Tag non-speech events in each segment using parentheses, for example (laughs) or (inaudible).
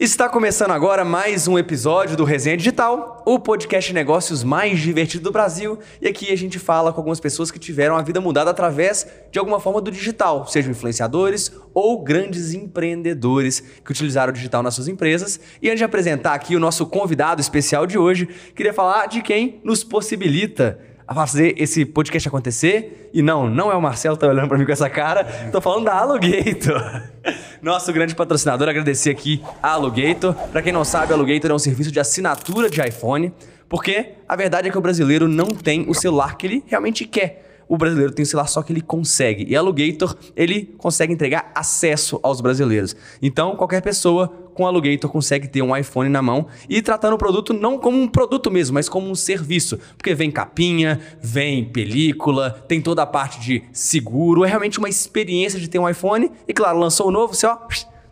Está começando agora mais um episódio do Resenha Digital, o podcast de negócios mais divertido do Brasil. E aqui a gente fala com algumas pessoas que tiveram a vida mudada através de alguma forma do digital, sejam influenciadores ou grandes empreendedores que utilizaram o digital nas suas empresas. E antes de apresentar aqui o nosso convidado especial de hoje, queria falar de quem nos possibilita a fazer esse podcast acontecer. E não, não é o Marcelo que tá olhando para mim com essa cara. Tô falando da Alugator. (laughs) Nosso grande patrocinador, agradecer aqui a Alugator. Para quem não sabe, a Alugator é um serviço de assinatura de iPhone, porque a verdade é que o brasileiro não tem o celular que ele realmente quer o brasileiro tem o celular só que ele consegue. E a Alugator, ele consegue entregar acesso aos brasileiros. Então, qualquer pessoa com a Alugator consegue ter um iPhone na mão e tratando o produto não como um produto mesmo, mas como um serviço. Porque vem capinha, vem película, tem toda a parte de seguro. É realmente uma experiência de ter um iPhone. E claro, lançou o novo, você ó,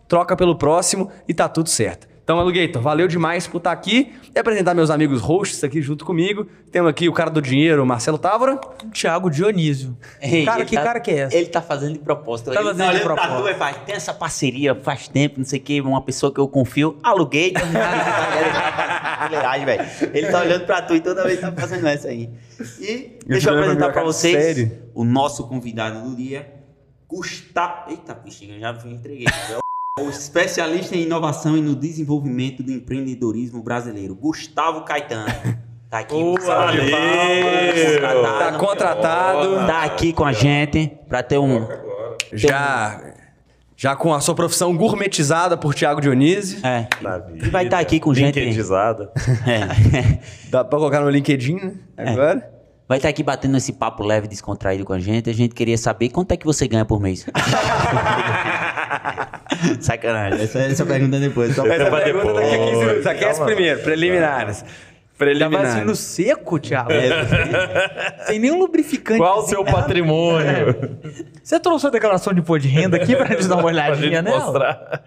troca pelo próximo e tá tudo certo. Então, Alugator, valeu demais por estar aqui e apresentar meus amigos hosts aqui junto comigo. Temos aqui o cara do dinheiro, Marcelo Távora. Thiago Dionísio. Ei, cara, que tá- cara que é essa? Ele tá fazendo de propósito. Tá ele fazendo de olhando pra propósito. tu e faz, tem essa parceria faz tempo, não sei o que, uma pessoa que eu confio. Aluguei. (laughs) ele tá. Ele tá olhando pra tu e toda vez tá fazendo essa aí. E deixa eu pra apresentar pra vocês sério? o nosso convidado do dia, Gustavo. Eita, bexiga, já entreguei. É o- especialista em inovação e no desenvolvimento do empreendedorismo brasileiro, Gustavo Caetano. (laughs) Tá aqui, Boa, Gustavo. valeu. Tá contratado, Tá aqui com a gente pra ter um. já, já com a sua profissão gourmetizada por Thiago Dionísio. É. E vai estar aqui com gente. LinkedInizada. (laughs) É. Dá pra colocar no LinkedIn, né? Agora. Vai estar aqui batendo esse papo leve, descontraído com a gente. A gente queria saber quanto é que você ganha por mês. (laughs) Sacanagem. Essa, essa pergunta depois. Só Essa pergunta depois. daqui a 15 minutos. Aquece Calma. primeiro, preliminares. Preliminares. no seco, Thiago? Sem nenhum lubrificante. Qual o seu patrimônio? Você trouxe a declaração de imposto de renda aqui pra gente dar uma (laughs) pra olhadinha gente nela? mostrar.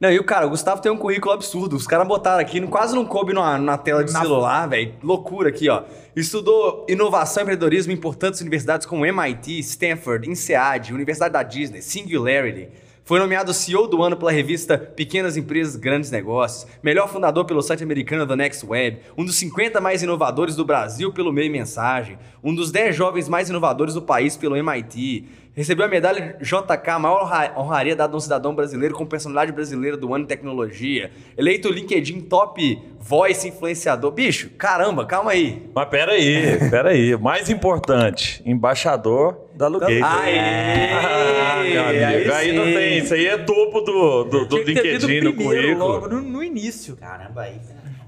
Não, e o cara, o Gustavo tem um currículo absurdo. Os caras botaram aqui, quase não coube na, na tela de Na- celular, velho. Loucura aqui, ó. Estudou inovação e empreendedorismo em importantes universidades como MIT, Stanford, INSEAD, Universidade da Disney, Singularity. Foi nomeado CEO do ano pela revista Pequenas Empresas, Grandes Negócios. Melhor fundador pelo site americano The Next Web. Um dos 50 mais inovadores do Brasil pelo Meio Mensagem. Um dos 10 jovens mais inovadores do país pelo MIT. Recebeu a medalha JK, a maior honra- honraria dada a um cidadão brasileiro com personalidade brasileira do ano em tecnologia. Eleito LinkedIn Top Voice Influenciador. Bicho, caramba, calma aí. Mas pera aí, pera aí. Mais importante, embaixador da Alugator. Aê! Ah, amigo. Aí, não tem, isso aí é topo do, do, do LinkedIn no currículo. logo no, no início. Caramba, aí.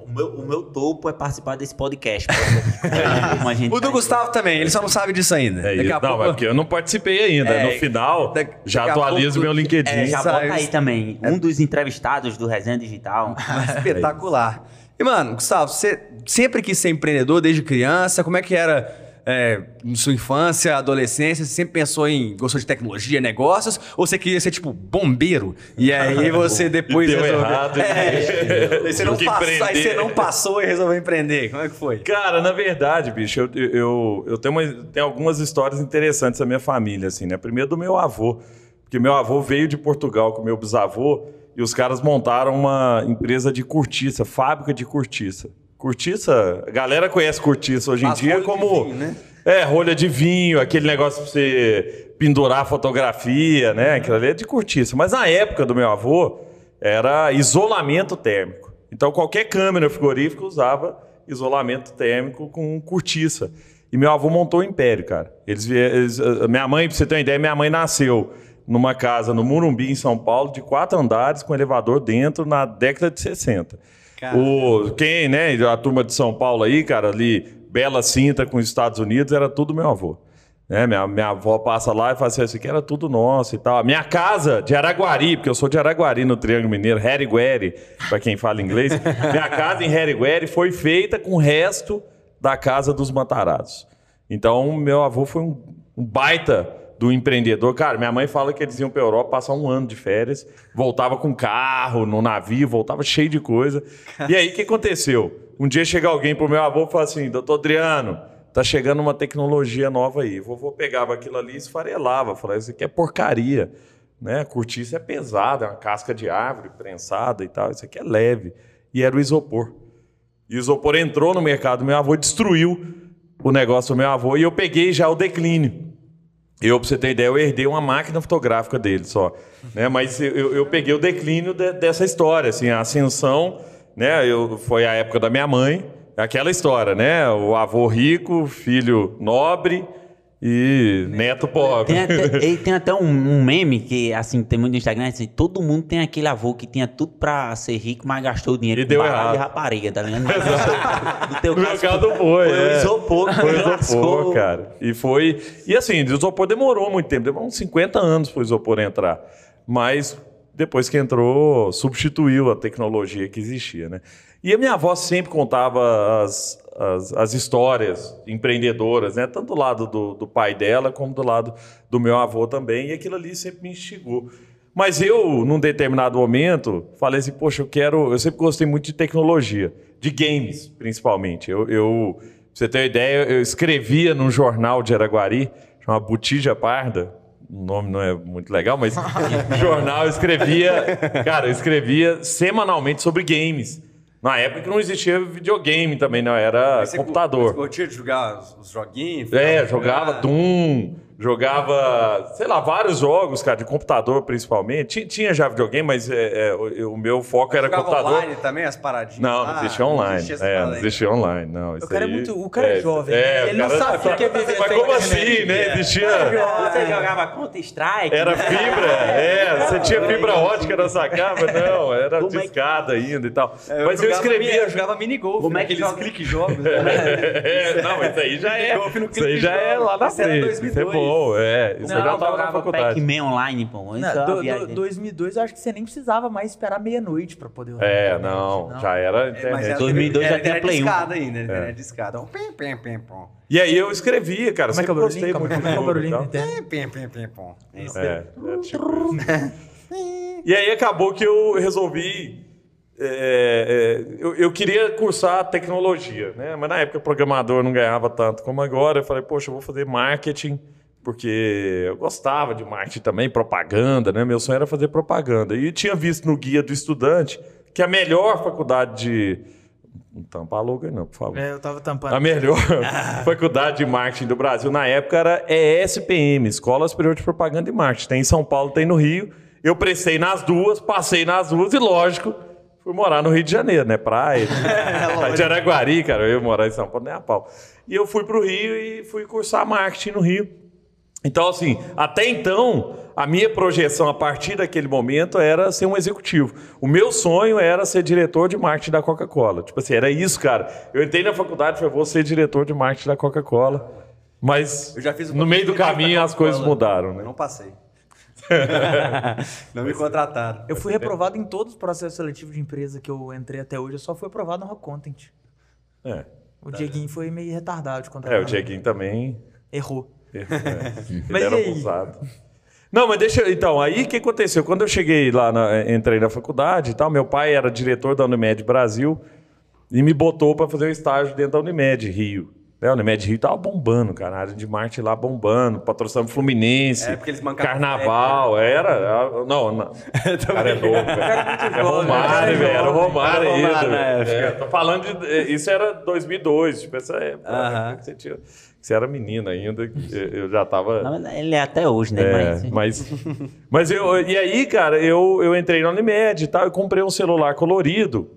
O meu, o meu topo é participar desse podcast. (laughs) Como a gente O do tá- Gustavo também, ele só não sabe disso ainda. É Daqui isso. a Não, pouco... é porque eu não participei ainda. É, no final, daqui- já atualizo pouco- meu LinkedIn. É, já bota aí também. Um dos entrevistados do Resenha Digital. (laughs) Espetacular. E, mano, Gustavo, você sempre quis ser empreendedor desde criança? Como é que era é, em sua infância, adolescência? Você sempre pensou em... Gostou de tecnologia, negócios? Ou você queria ser, tipo, bombeiro? E aí (laughs) você depois Deu resolveu... errado, É, e- (laughs) aí, você não passou, aí você não passou e resolveu empreender. Como é que foi? Cara, na verdade, bicho, eu, eu, eu tenho, uma- tenho algumas histórias interessantes da minha família, assim, né? Primeiro do meu avô, porque meu avô veio de Portugal com meu bisavô e os caras montaram uma empresa de cortiça, fábrica de cortiça. Cortiça, a galera conhece cortiça hoje em As dia como... vinho, né? É, rolha de vinho, aquele negócio pra você pendurar fotografia, né? Aquilo ali é de cortiça. Mas na época do meu avô, era isolamento térmico. Então qualquer câmera frigorífica usava isolamento térmico com cortiça. E meu avô montou o império, cara. Eles, eles- a minha mãe, pra você ter uma ideia, minha mãe nasceu numa casa no Murumbi, em São Paulo, de quatro andares, com elevador dentro, na década de 60. O, quem, né, a turma de São Paulo aí, cara, ali, Bela Cinta com os Estados Unidos, era tudo meu avô. Né? Minha, minha avó passa lá e fala assim, isso aqui era tudo nosso e tal. A minha casa de Araguari, porque eu sou de Araguari no Triângulo Mineiro, Harigueri, para quem fala inglês. (laughs) minha casa em Harigueri foi feita com o resto da casa dos Matarados. Então, meu avô foi um, um baita do empreendedor. Cara, minha mãe fala que eles iam para Europa passar um ano de férias, voltava com carro, no navio, voltava cheio de coisa. E aí, o que aconteceu? Um dia chega alguém pro meu avô e fala assim, doutor Adriano, tá chegando uma tecnologia nova aí. O vovô pegava aquilo ali e esfarelava, falava, isso aqui é porcaria. né? A cortiça é pesada, é uma casca de árvore prensada e tal. Isso aqui é leve. E era o isopor. E o isopor entrou no mercado do meu avô, destruiu o negócio do meu avô e eu peguei já o declínio. Eu, pra você ter ideia, eu herdei uma máquina fotográfica dele só. Né? Mas eu, eu peguei o declínio de- dessa história, assim, a ascensão, né? Eu, foi a época da minha mãe, aquela história, né? O avô rico, filho nobre e neto pobre. Tem até, (laughs) tem até um, um meme que, assim, tem muito no Instagram, assim, todo mundo tem aquele avô que tinha tudo pra ser rico, mas gastou o dinheiro E com deu errado. rapariga, tá ligado? (laughs) No teu caso foi, foi é. o isopor. Foi lascou. isopor, cara. E foi. E assim, o isopor demorou muito tempo, demorou uns 50 anos para o isopor entrar. Mas depois que entrou, substituiu a tecnologia que existia, né? E a minha avó sempre contava as, as, as histórias empreendedoras, né? Tanto do lado do, do pai dela, como do lado do meu avô também. E aquilo ali sempre me instigou. Mas eu, num determinado momento, falei assim, poxa, eu quero. Eu sempre gostei muito de tecnologia, de games, principalmente. Eu, eu pra você ter uma ideia, eu escrevia num jornal de Araguari, chama Botija Parda. O nome não é muito legal, mas (laughs) jornal eu escrevia. Cara, eu escrevia semanalmente sobre games. Na época que não existia videogame também, não, era Você computador. Você curtia de jogar os, os joguinhos? É, jogava? Doom, jogava, sei lá, vários jogos, cara, de computador principalmente. Tinha, tinha já videogame, mas é, é, o, o meu foco era Jogava computador. online também, as paradinhas? Não, não existia online. existia essa é, não existia online, não. Isso cara é aí- muito- o cara é jovem, É, ele o não sabe o que é viver Mas como internet. assim, né? É. Existia. Você jogava Counter-Strike? Era né? fibra, é, você tinha fibra ótica na sua cama, não, era Como é que- discada ainda e tal. É, Mas eu escrevia. Eu jogava minigolf, Como né? é que joga? clique jogos. (laughs) É, não, isso aí já é. Isso aí já é lá na era frente. Isso é 2002. Bom, é. Isso Não, eu já eu tava na faculdade. Pac-Man online, pô. Isso Não, é do- do- viagem. 2002 eu acho que você nem precisava mais esperar meia-noite pra poder É, internet, não, já era É, mas internet. era, 2002 era, já tinha era Play um. discada ainda, É. era discada. Um pim, pim, pim, pom. E aí eu escrevia, cara. Como é que é o sempre gostei barulhinho? Como é é o barulhinho e? Pim, pim, pim. Isso. É, é tipo. E aí acabou que eu resolvi. é, é, eu, eu queria cursar tecnologia, né? Mas na época programador não ganhava tanto como agora. Eu falei, poxa, eu vou fazer marketing, porque eu gostava de marketing também, propaganda, né? Meu sonho era fazer propaganda. E tinha visto no guia do estudante que a melhor faculdade de. Não tampa a logo aí, não, por favor. É, eu tava tampando. A melhor (laughs) faculdade de marketing do Brasil na época era ESPM, Escola Superior de Propaganda e Marketing. Tem em São Paulo, tem no Rio. Eu prestei nas duas, passei nas duas e, lógico, fui morar no Rio de Janeiro, né? Praia. (laughs) Praia de Araguari, cara. Eu ia morar em São Paulo, nem a pau. E eu fui pro Rio e fui cursar marketing no Rio. Então, assim, até então, a minha projeção a partir daquele momento era ser um executivo. O meu sonho era ser diretor de marketing da Coca-Cola. Tipo assim, era isso, cara. Eu entrei na faculdade e falei, vou ser diretor de marketing da Coca-Cola. Mas Eu já fiz o no meio do caminho as coisas mudaram, Eu né? não passei. (laughs) não me contrataram. Eu fui reprovado em todos os processos seletivos de empresa que eu entrei até hoje. Eu só fui aprovado no Rock Content. É, O Dieguinho foi meio retardado de contratar. é o Dieguinho também. Errou. É, ele Mas era abusado. Não, mas deixa. Então, aí o que aconteceu? Quando eu cheguei lá, na- entrei na faculdade e tal, meu pai era diretor da Unimed Brasil e me botou para fazer um estágio dentro da Unimed Rio. É, a Unimed Rio tava bombando, cara. A área de marketing lá bombando, patrocinando Fluminense, É, porque eles mancavam Carnaval, era. era- Não, não. O (laughs) cara é louco. velho. É Romário, velho. Era Romário Era Romário ainda. velho. É, tô falando de. é, Isso era 2002, tipo, essa época. Aham. que Você, tinha, você era menina ainda, que eu já tava. Não, ele é até hoje, né? É, Mas- mas, mas eu, e aí, cara, eu, eu entrei na Unimed e tal, eu comprei um celular colorido.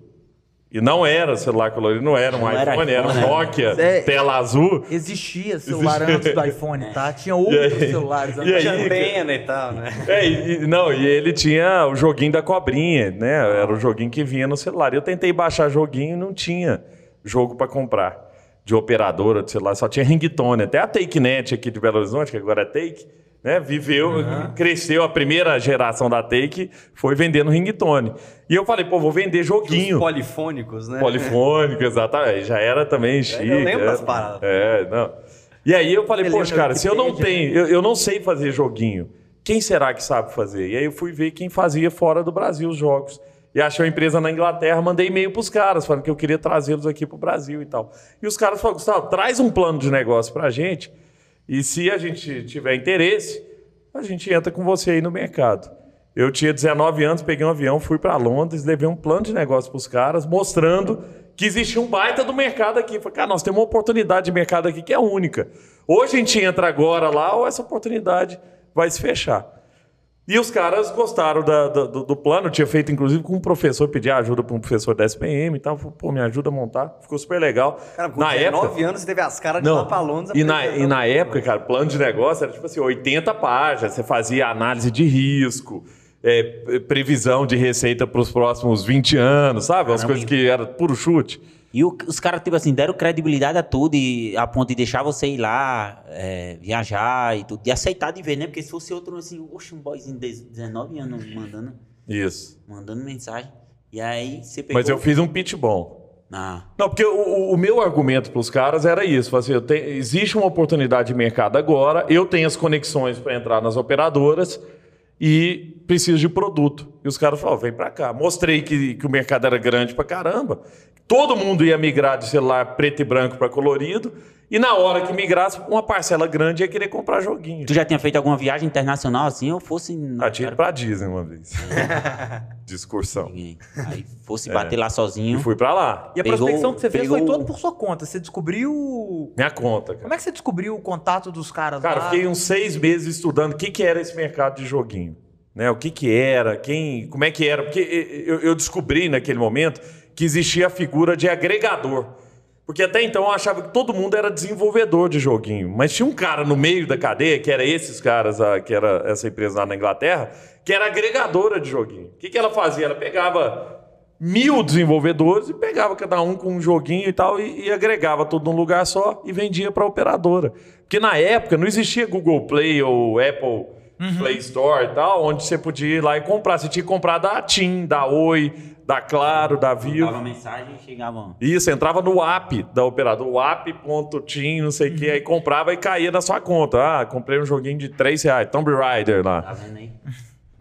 E não era celular colorido, não era um Não era iPhone, era um iPhone, né? Nokia, É. tela azul. Existia celular Existia. antes do iPhone, tá? Tinha E outros aí? celulares antes. aí? Tinha antena e tal, né? É, e- não, e ele tinha o joguinho da cobrinha, né? Era o joguinho que vinha no celular. Eu tentei baixar joguinho e não tinha jogo para comprar. De operadora de celular, só tinha ringtone. Até a TakeNet aqui de Belo Horizonte, que agora é Take, né? Viveu, cresceu. A primeira geração da Take foi vendendo ringtone. E eu falei, pô, vou vender Os joguinho. polifônicos, né? Polifônico, exatamente. Já era também chique. lembro é. das paradas. É, não. E aí eu falei, poxa, cara, se eu não Wikipedia, tenho, eu, eu não sei fazer joguinho, quem será que sabe fazer? E aí eu fui ver quem fazia fora do Brasil os jogos. E achei uma empresa na Inglaterra, mandei e-mail pros caras, falando que eu queria trazê-los aqui pro Brasil e tal. E os caras falaram, Gustavo, traz um plano de negócio pra gente, e se a gente tiver interesse, a gente entra com você aí no mercado. Eu tinha 19 anos, peguei um avião, fui para Londres, levei um plano de negócio para os caras, mostrando que existia um baita do mercado aqui. Falei, cara, nós temos uma oportunidade de mercado aqui que é única. Hoje a gente entra agora lá, ou essa oportunidade vai se fechar. E os caras gostaram da- da- do, do plano, eu tinha feito inclusive com um professor, pedi ajuda para um professor da SPM e tal. Pô, me ajuda a montar. Ficou super legal. Cara, com na 19 época, anos você teve as caras de não. Londres. E na, e na época, cara, plano de negócio era tipo assim, 80 páginas. Você fazia análise de risco, é, previsão de receita para os próximos 20 anos, sabe? Umas coisas que era puro chute. E o- os caras, tipo assim, deram credibilidade a tudo e a ponto de deixar você ir lá, é, viajar e tudo. E aceitar de ver, né? Porque se fosse outro, assim, oxe, um boyzinho de 19 anos mandando, Isso. mandando mensagem. E aí você pegou... Mas eu fiz um pitch bom. Ah, Não, porque o, o- meu argumento para os caras era isso. Assim, tenho- existe uma oportunidade de mercado agora, eu tenho as conexões para entrar nas operadoras e preciso de produto. E os caras falaram, vem para cá. Mostrei que, que o mercado era grande para caramba. Todo mundo ia migrar de celular preto e branco para colorido. E na hora que migrasse, uma parcela grande ia querer comprar joguinho. tu já tinha feito alguma viagem internacional assim ou fosse... Ah, tinha ido pra Disney uma vez. (laughs) de excursão. Aí fosse bater lá E sozinho. fui para lá. E a Pegou- prospecção que você fez foi pegou- toda por sua conta. Você descobriu. Minha conta, cara. Como é que você descobriu o contato dos caras Cara, lá? fiquei uns seis meses estudando o que, que era esse mercado de joguinho. Né? O que, que era, quem, como é que era. Porque eu, eu descobri naquele momento que existia a figura de agregador. Porque até então eu achava que todo mundo era desenvolvedor de joguinho. Mas tinha um cara no meio da cadeia, que era esses caras, ah, que era essa empresa lá na Inglaterra, que era agregadora de joguinho. O que, que ela fazia? Ela pegava mil desenvolvedores e pegava cada um com um joguinho e tal e, e agregava tudo num lugar só e vendia para a operadora. Porque na época não existia Google Play ou Apple Play Store e tal, onde você podia ir lá e comprar. Você tinha que comprar da TIM, da Oi, da Claro, da Vivo. Dava mensagem e chegavam. Isso, entrava no app da operadora, o app.tim, não sei o que, aí comprava e caía na sua conta. Ah, comprei um joguinho de 3 reais, Tomb Raider lá. Tá vendo aí?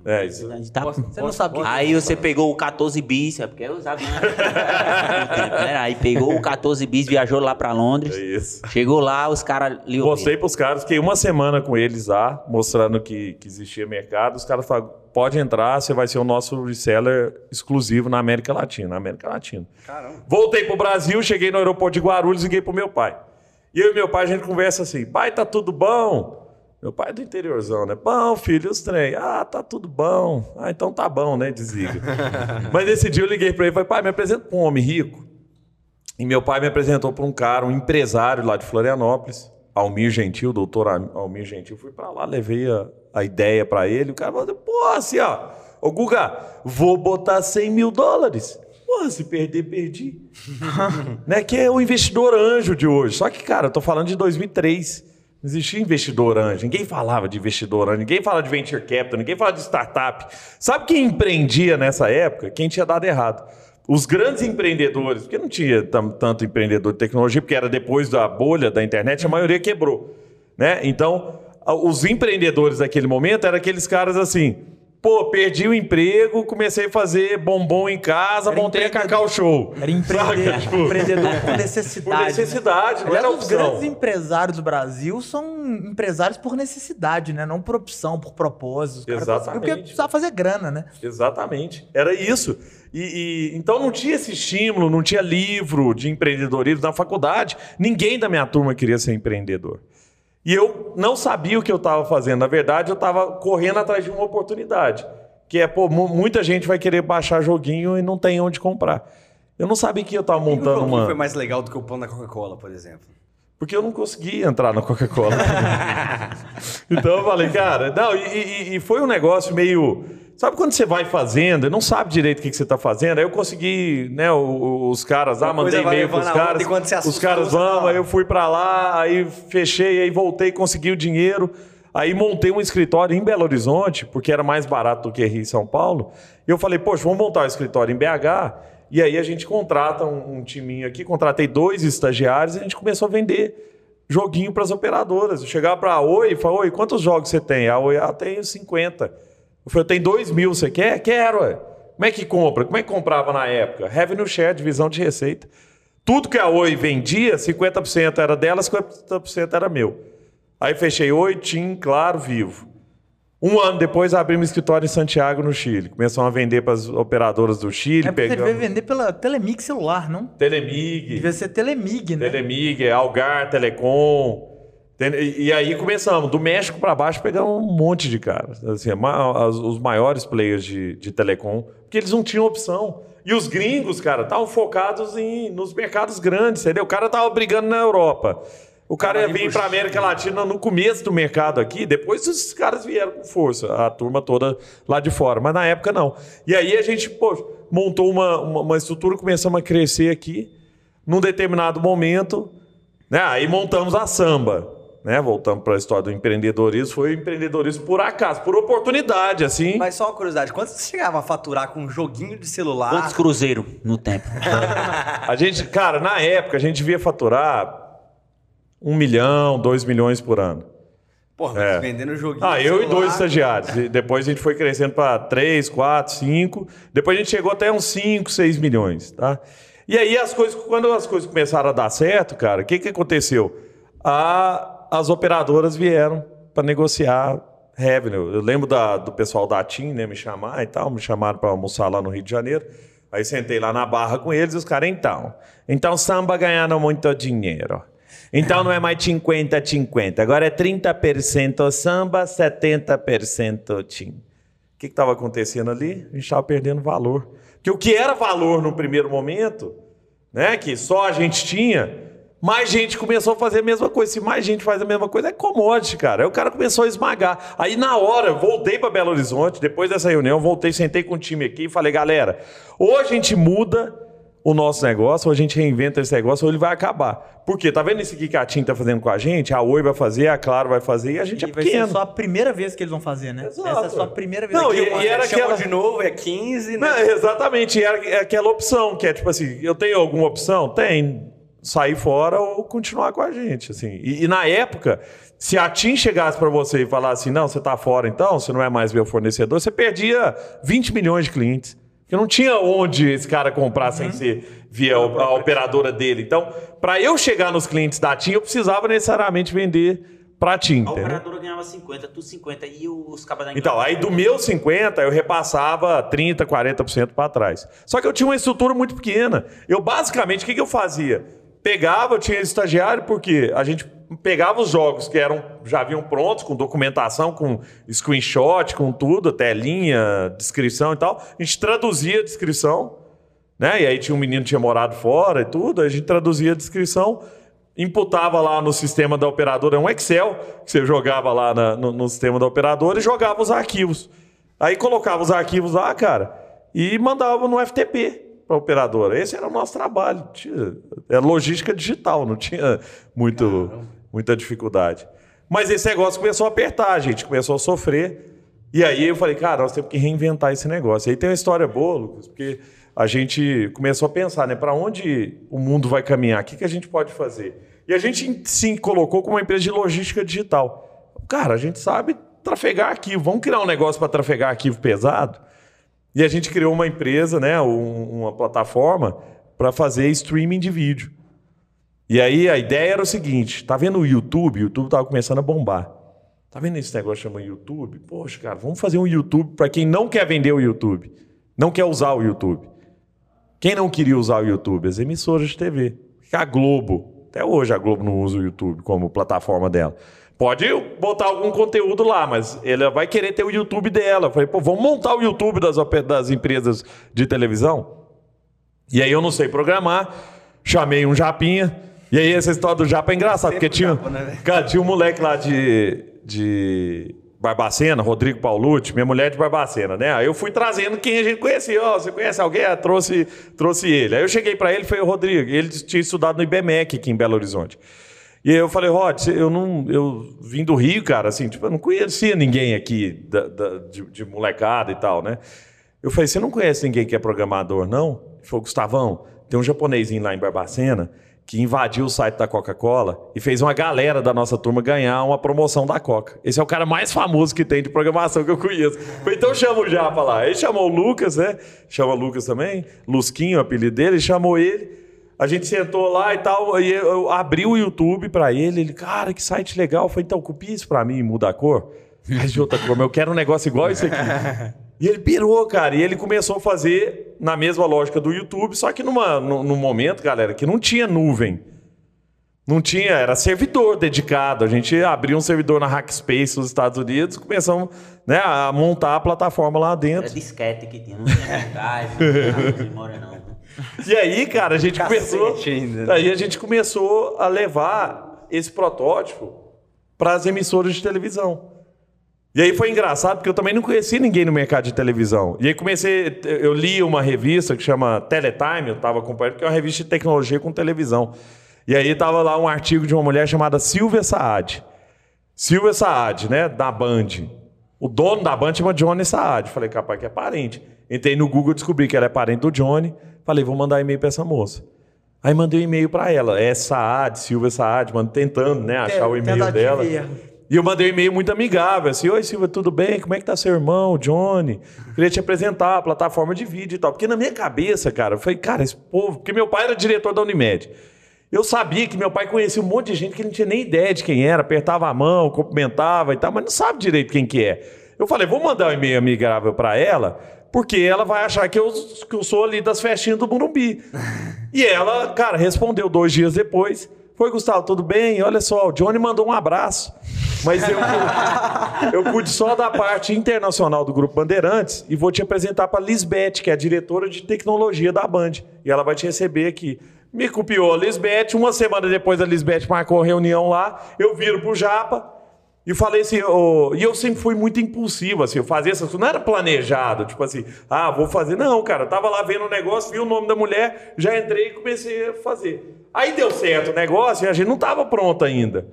É, isso. Gente tá- Você não sabe o que Aí você pegou o 14 bis, é porque eu usava. né? (laughs) Aí pegou o 14 bis, viajou lá pra Londres. É isso. Chegou lá, os caras Mostrei pros caras, fiquei uma semana com eles lá, mostrando que, que existia mercado. Os caras falaram, pode entrar, você vai ser o nosso reseller exclusivo na América Latina. Na América Latina. Caramba. Voltei pro Brasil, cheguei no aeroporto de Guarulhos e liguei pro meu pai. E eu e meu pai, a gente conversa assim, pai, tá tudo bom? Meu pai é do interiorzão, né? Bom, filho, os trem. Ah, tá tudo bom. Ah, então tá bom, né? Desliga. (laughs) Mas nesse dia eu liguei pra ele e falei, pai, me apresenta pra um homem rico. E meu pai me apresentou para um cara, um empresário lá de Florianópolis, Almir Gentil, doutor Almir Gentil. Fui para lá, levei a, a ideia para ele. O cara falou, pô, assim, ó, ô Guga, vou botar 100 mil dólares. Porra, se perder, perdi. (laughs) né? Que é o investidor anjo de hoje. Só que, cara, eu tô falando de 2003. Não existia investidor anjo. Ninguém falava de investidor anjo. Ninguém falava de venture capital. Ninguém falava de startup. Sabe quem empreendia nessa época? Quem tinha dado errado. Os grandes empreendedores, porque não tinha tanto empreendedor de tecnologia, porque era depois da bolha da internet, a maioria quebrou. Né? Então, os empreendedores daquele momento eram aqueles caras assim. Pô, perdi o emprego, comecei a fazer bombom em casa, Era montei a. Cacau Show. Era? Tipo, empreendedor por (laughs) Por necessidade. né? necessidade, não era os opção. grandes empresários do Brasil são empresários por necessidade, né? Não por opção, por propósito. Exatamente. Porque precisava fazer grana, né? Exatamente. Era isso. E, e- então não tinha esse estímulo, não tinha livro de empreendedorismo na faculdade. Ninguém da minha turma queria ser empreendedor. E eu não sabia o que eu estava fazendo. Na verdade, eu estava correndo atrás de uma oportunidade. Que é, pô, mu- muita gente vai querer baixar joguinho e não tem onde comprar. Eu não sabia que eu estava o montando uma. foi mais legal do que o pão da Coca-Cola, por exemplo? Porque eu não consegui entrar na Coca-Cola. (laughs) então eu falei, cara, não, e, e- e foi um negócio meio. Sabe quando você vai fazendo não sabe direito o que, que você está fazendo? Aí eu consegui, né, o- o- os caras lá, mandei e-mail pros caras. você os caras vão, aí eu fui para lá, aí fechei, aí voltei, consegui o dinheiro. Aí montei um escritório em Belo Horizonte, porque era mais barato do que Rio e São Paulo. E eu falei, poxa, vamos montar um escritório em BH. E aí a gente contrata um, um timinho aqui, contratei dois estagiários e a gente começou a vender joguinho para as operadoras. Eu chegava para a Oi e falava, Oi, quantos jogos você tem? A Oi, ah, tenho 50. Eu falei, eu tenho 2 mil, você quer? Quero, ué. Como é que compra? Como é que comprava na época? Revenue Share, divisão de receita. Tudo que a Oi vendia, 50% era dela, 50% era meu. Aí fechei Oi, TIM, Claro, Vivo. Um ano depois abrimos escritório em Santiago, no Chile. Começamos a vender para as operadoras do Chile. É pegamos devia vender pela Telemig celular, não? Telemig, Devia ser Telemig, né? Telemig, Algar, Telecom. E aí começamos, do México para baixo, pegamos um monte de caras. Assim, os maiores players de, de telecom, porque eles não tinham opção. E os gringos, cara, estavam focados em, nos mercados grandes, entendeu? O cara tava brigando na Europa. O cara ia vir para América Latina no começo do mercado aqui, depois os caras vieram com força, a turma toda lá de fora. Mas na época não. E aí a gente pô, montou uma, uma, uma estrutura, começamos a crescer aqui. Num determinado momento, né? Aí montamos a samba. Né? Voltamos para a história do empreendedorismo, foi empreendedorismo por acaso, por oportunidade, assim. Mas só uma curiosidade, quanto você chegava a faturar com um joguinho de celular? Quantos cruzeiros no tempo? (laughs) A gente, cara, na época a gente devia faturar um milhão, dois milhões por ano. Porra, É. vendendo joguinho Ah, eu e celular. dois estagiários. E depois a gente foi crescendo para 3, 4, 5. Depois a gente chegou até uns 5, 6 milhões, tá? E aí as coisas, quando as coisas começaram a dar certo, cara, o que, que aconteceu? A- as operadoras vieram para negociar revenue. Eu lembro da- do pessoal da TIM, né, me chamar e tal, me chamaram para almoçar lá no Rio de Janeiro. Aí sentei lá na barra com eles e os caras, então. Então samba ganhando muito dinheiro. Então não é mais 50-50, agora é 30% samba, 70% TIM. O que estava acontecendo ali? A gente estava perdendo valor. Porque o que era valor no primeiro momento, né, que só a gente tinha, mais gente começou a fazer a mesma coisa. Se mais gente faz a mesma coisa, é commodity, cara. Aí o cara começou a esmagar. Aí na hora, voltei para Belo Horizonte, depois dessa reunião, voltei, sentei com o time aqui e falei, galera, ou a gente muda o nosso negócio, ou a gente reinventa esse negócio, ou ele vai acabar. Por quê? Tá vendo isso aqui que a TIM tá fazendo com a gente? A Oi vai fazer, a Claro vai fazer, e a gente E é vai ser pequeno. só a primeira vez que eles vão fazer, né? Exato. Essa é só a primeira vez. Não, que e- eu- e era aquela- de novo, é 15, né? Não, exatamente, é é aquela opção, que é tipo assim, eu tenho alguma opção? Tem. Sair fora ou continuar com a gente, assim. E, e na época, se a TIM chegasse para você e falasse assim, não, você tá fora então, você não é mais meu fornecedor, você perdia 20 milhões de clientes. Porque não tinha onde esse cara comprar sem ser via o- a operadora dele. Então, para eu chegar nos clientes da TIM, eu precisava necessariamente vender para TIM, A operadora ganhava 50, tu 50 e os cabas da Então, aí do meu 50, eu repassava 30, 40% para trás. Só que eu tinha uma estrutura muito pequena. Eu, basicamente, o que, que eu fazia? Pegava, tinha estagiário, porque a gente pegava os jogos que eram já vinham prontos, com documentação, com screenshot, com tudo, telinha, descrição e tal. A gente traduzia a descrição, né? E aí tinha um menino que tinha morado fora e tudo, a gente traduzia a descrição, imputava lá no sistema da operadora, um Excel, que você jogava lá na- no, no sistema da operadora e jogava os arquivos. Aí colocava os arquivos lá, cara, e mandava no FTP para a operadora. Esse era o nosso trabalho. Tinha, era logística digital, não tinha muito, muita dificuldade. Mas esse negócio começou a apertar, a gente começou a sofrer. E aí eu falei, cara, nós temos que reinventar esse negócio. E aí tem uma história boa, Lucas, porque a gente começou a pensar, né, para onde o mundo vai caminhar? O que, que a gente pode fazer? E a gente se colocou como uma empresa de logística digital. Cara, a gente sabe trafegar arquivo. Vamos criar um negócio para trafegar arquivo pesado? E a gente criou uma empresa, né, um- uma plataforma para fazer streaming de vídeo. E aí a ideia era o seguinte: tá vendo o YouTube? O YouTube tava começando a bombar. Tá vendo esse negócio chama YouTube? Poxa, cara, vamos fazer um YouTube para quem não quer vender o YouTube, não quer usar o YouTube. Quem não queria usar o YouTube? As emissoras de TV. A Globo. Até hoje a Globo não usa o YouTube como plataforma dela. Pode botar algum conteúdo lá, mas ela vai querer ter o YouTube dela. Eu falei, pô, vamos montar o YouTube das, das empresas de televisão? E aí eu não sei programar, chamei um japinha. E aí essa história do japa é engraçada, porque tinha, japa, né, cara, tinha um moleque lá de, de Barbacena, Rodrigo Paulucci, minha mulher de Barbacena, né? Aí eu fui trazendo quem a gente conhecia. Ó, você conhece alguém? Ah, trouxe, trouxe ele. Aí eu cheguei pra ele e falei, Rodrigo, ele tinha estudado no IBMEC aqui em Belo Horizonte. E eu falei, Rod, eu não. Eu vim do Rio, cara, assim, tipo, eu não conhecia ninguém aqui da- da- de, de molecada e tal, né? Eu falei, você não conhece ninguém que é programador, não? Ele falou, Gustavão, tem um japonesinho lá em Barbacena que invadiu o site da Coca-Cola e fez uma galera da nossa turma ganhar uma promoção da Coca. Esse é o cara mais famoso que tem de programação que eu conheço. Falei, então chama o Japa lá. Ele chamou o Lucas, né? Chama o Lucas também, Lusquinho, o apelido dele, chamou ele. A gente sentou lá e tal, e eu abri o YouTube pra ele. Ele, cara, que site legal. Eu falei, então, copia isso pra mim e muda a cor. Faz de outra cor, mas eu quero um negócio igual esse aqui. (laughs) E ele pirou, cara. E ele começou a fazer na mesma lógica do YouTube, só que numa, num, num momento, galera, que não tinha nuvem. Não tinha, era servidor dedicado. A gente abriu um servidor na Hackspace nos Estados Unidos, começamos né, a montar a plataforma lá Era dentro. disquete que tinha, não tinha (laughs) verdade, não tinha memória não. E aí, cara, a gente Cacete começou. ainda. Aí a gente começou a levar esse protótipo para as emissoras de televisão. E aí foi engraçado, porque eu também não conhecia ninguém no mercado de televisão. E aí comecei, eu li uma revista que chama Teletime, eu estava acompanhando, que é uma revista de tecnologia com televisão. E aí estava lá um artigo de uma mulher chamada Silvia Saad. Silvia Saad, né, da Band. O dono da Band chama Johnny Saad. Falei, capaz que é parente. Entrei no Google, descobri que ela é parente do Johnny. Falei, vou mandar e-mail para essa moça. Aí mandei um e-mail para ela. É Saad, Silvia Saad, mano, tentando, né, achar o e-mail dela. e eu mandei um e-mail muito amigável, assim, oi Silvia, tudo bem? Como é que tá seu irmão, Johnny? Queria te apresentar a plataforma de vídeo e tal. Porque na minha cabeça, cara, eu falei, cara, esse povo... Porque meu pai era diretor da Unimed. Eu sabia que meu pai conhecia um monte de gente que não tinha nem ideia de quem era, apertava a mão, cumprimentava e tal, mas não sabe direito quem que é. Eu falei, vou mandar um e-mail amigável para ela, porque ela vai achar que eu, que eu sou ali das festinhas do Burumbi. e ela, cara, respondeu dois dias depois. Foi, Gustavo, tudo bem? Olha só, o Johnny mandou um abraço. Mas eu, eu cuido só da parte internacional do Grupo Bandeirantes e vou te apresentar para Lisbeth, que é a diretora de tecnologia da Band. E ela vai te receber aqui. Me copiou a Lisbeth. Uma semana depois a Lisbeth marcou a reunião lá. Eu viro pro Japa e falei assim. ô, e eu sempre fui muito impulsivo, assim. Eu fazia essas coisas. Não era planejado, tipo assim, ah, vou fazer. Não, cara. Eu tava lá vendo o negócio, vi o nome da mulher, já entrei e comecei a fazer. Aí deu certo o negócio e a gente não tava pronto ainda.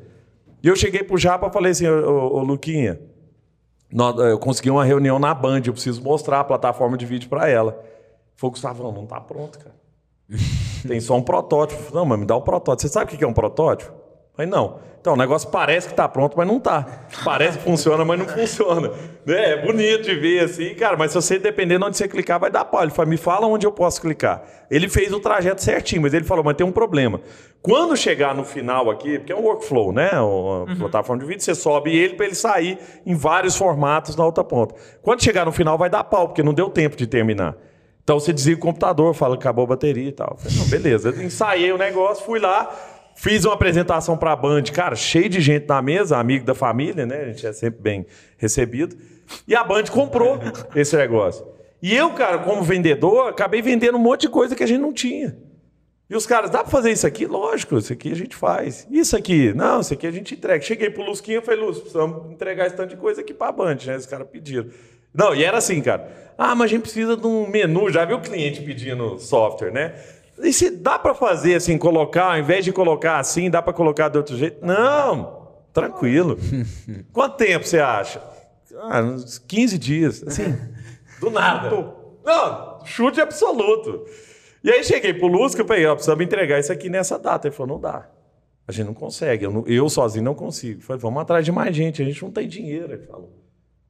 E eu cheguei pro Japa e falei assim, ô, ô, ô, Luquinha, nó- eu consegui uma reunião na Band, eu preciso mostrar a plataforma de vídeo para ela. Falou, Gustavão, não tá pronto, cara. (laughs) Tem só um protótipo. Eu falei, Não, mas me dá um protótipo. Você sabe o que é um protótipo? Falei, não. Então, o negócio parece que tá pronto, mas não tá. Parece que funciona, mas não funciona. Né? É bonito de ver assim, cara, mas se você depender de onde você clicar, vai dar pau. Ele falou, me fala onde eu posso clicar. Ele fez o trajeto certinho, mas ele falou, mas tem um problema. Quando chegar no final aqui, porque é um workflow, né? Uma plataforma de vídeo, você sobe ele para ele sair em vários formatos na outra ponta. Quando chegar no final, vai dar pau, porque não deu tempo de terminar. Então você desliga o computador, fala que acabou a bateria e tal. Eu falei, não, beleza. Eu ensaiei o negócio, fui lá, fiz uma apresentação pra Band, cara, cheio de gente na mesa, amigo da família, né? A gente é sempre bem recebido. E a Band comprou (laughs) esse negócio. E eu, cara, como vendedor, acabei vendendo um monte de coisa que a gente não tinha. E os caras, dá pra fazer isso aqui? Lógico, isso aqui a gente faz. Isso aqui? Não, isso aqui a gente entrega. Cheguei pro Lusquinha e falei, Luz, precisamos entregar esse tanto de coisa aqui pra Band, né? Os caras pediram. Não, e era assim, cara. Ah, mas a gente precisa de um menu. Já viu o cliente pedindo software, né? E se dá pra fazer assim, colocar, ao invés de colocar assim, dá pra colocar de outro jeito? Não, tranquilo. (laughs) Quanto tempo você acha? Ah, uns 15 dias. Assim, do nada. Não, chute absoluto. E aí cheguei pro Lusca e falei, ó, precisamos entregar isso aqui nessa data. Ele falou, não dá. A gente não consegue. Eu, não- eu sozinho não consigo. Eu falei, vamos atrás de mais gente. A gente não tem dinheiro. Ele falou,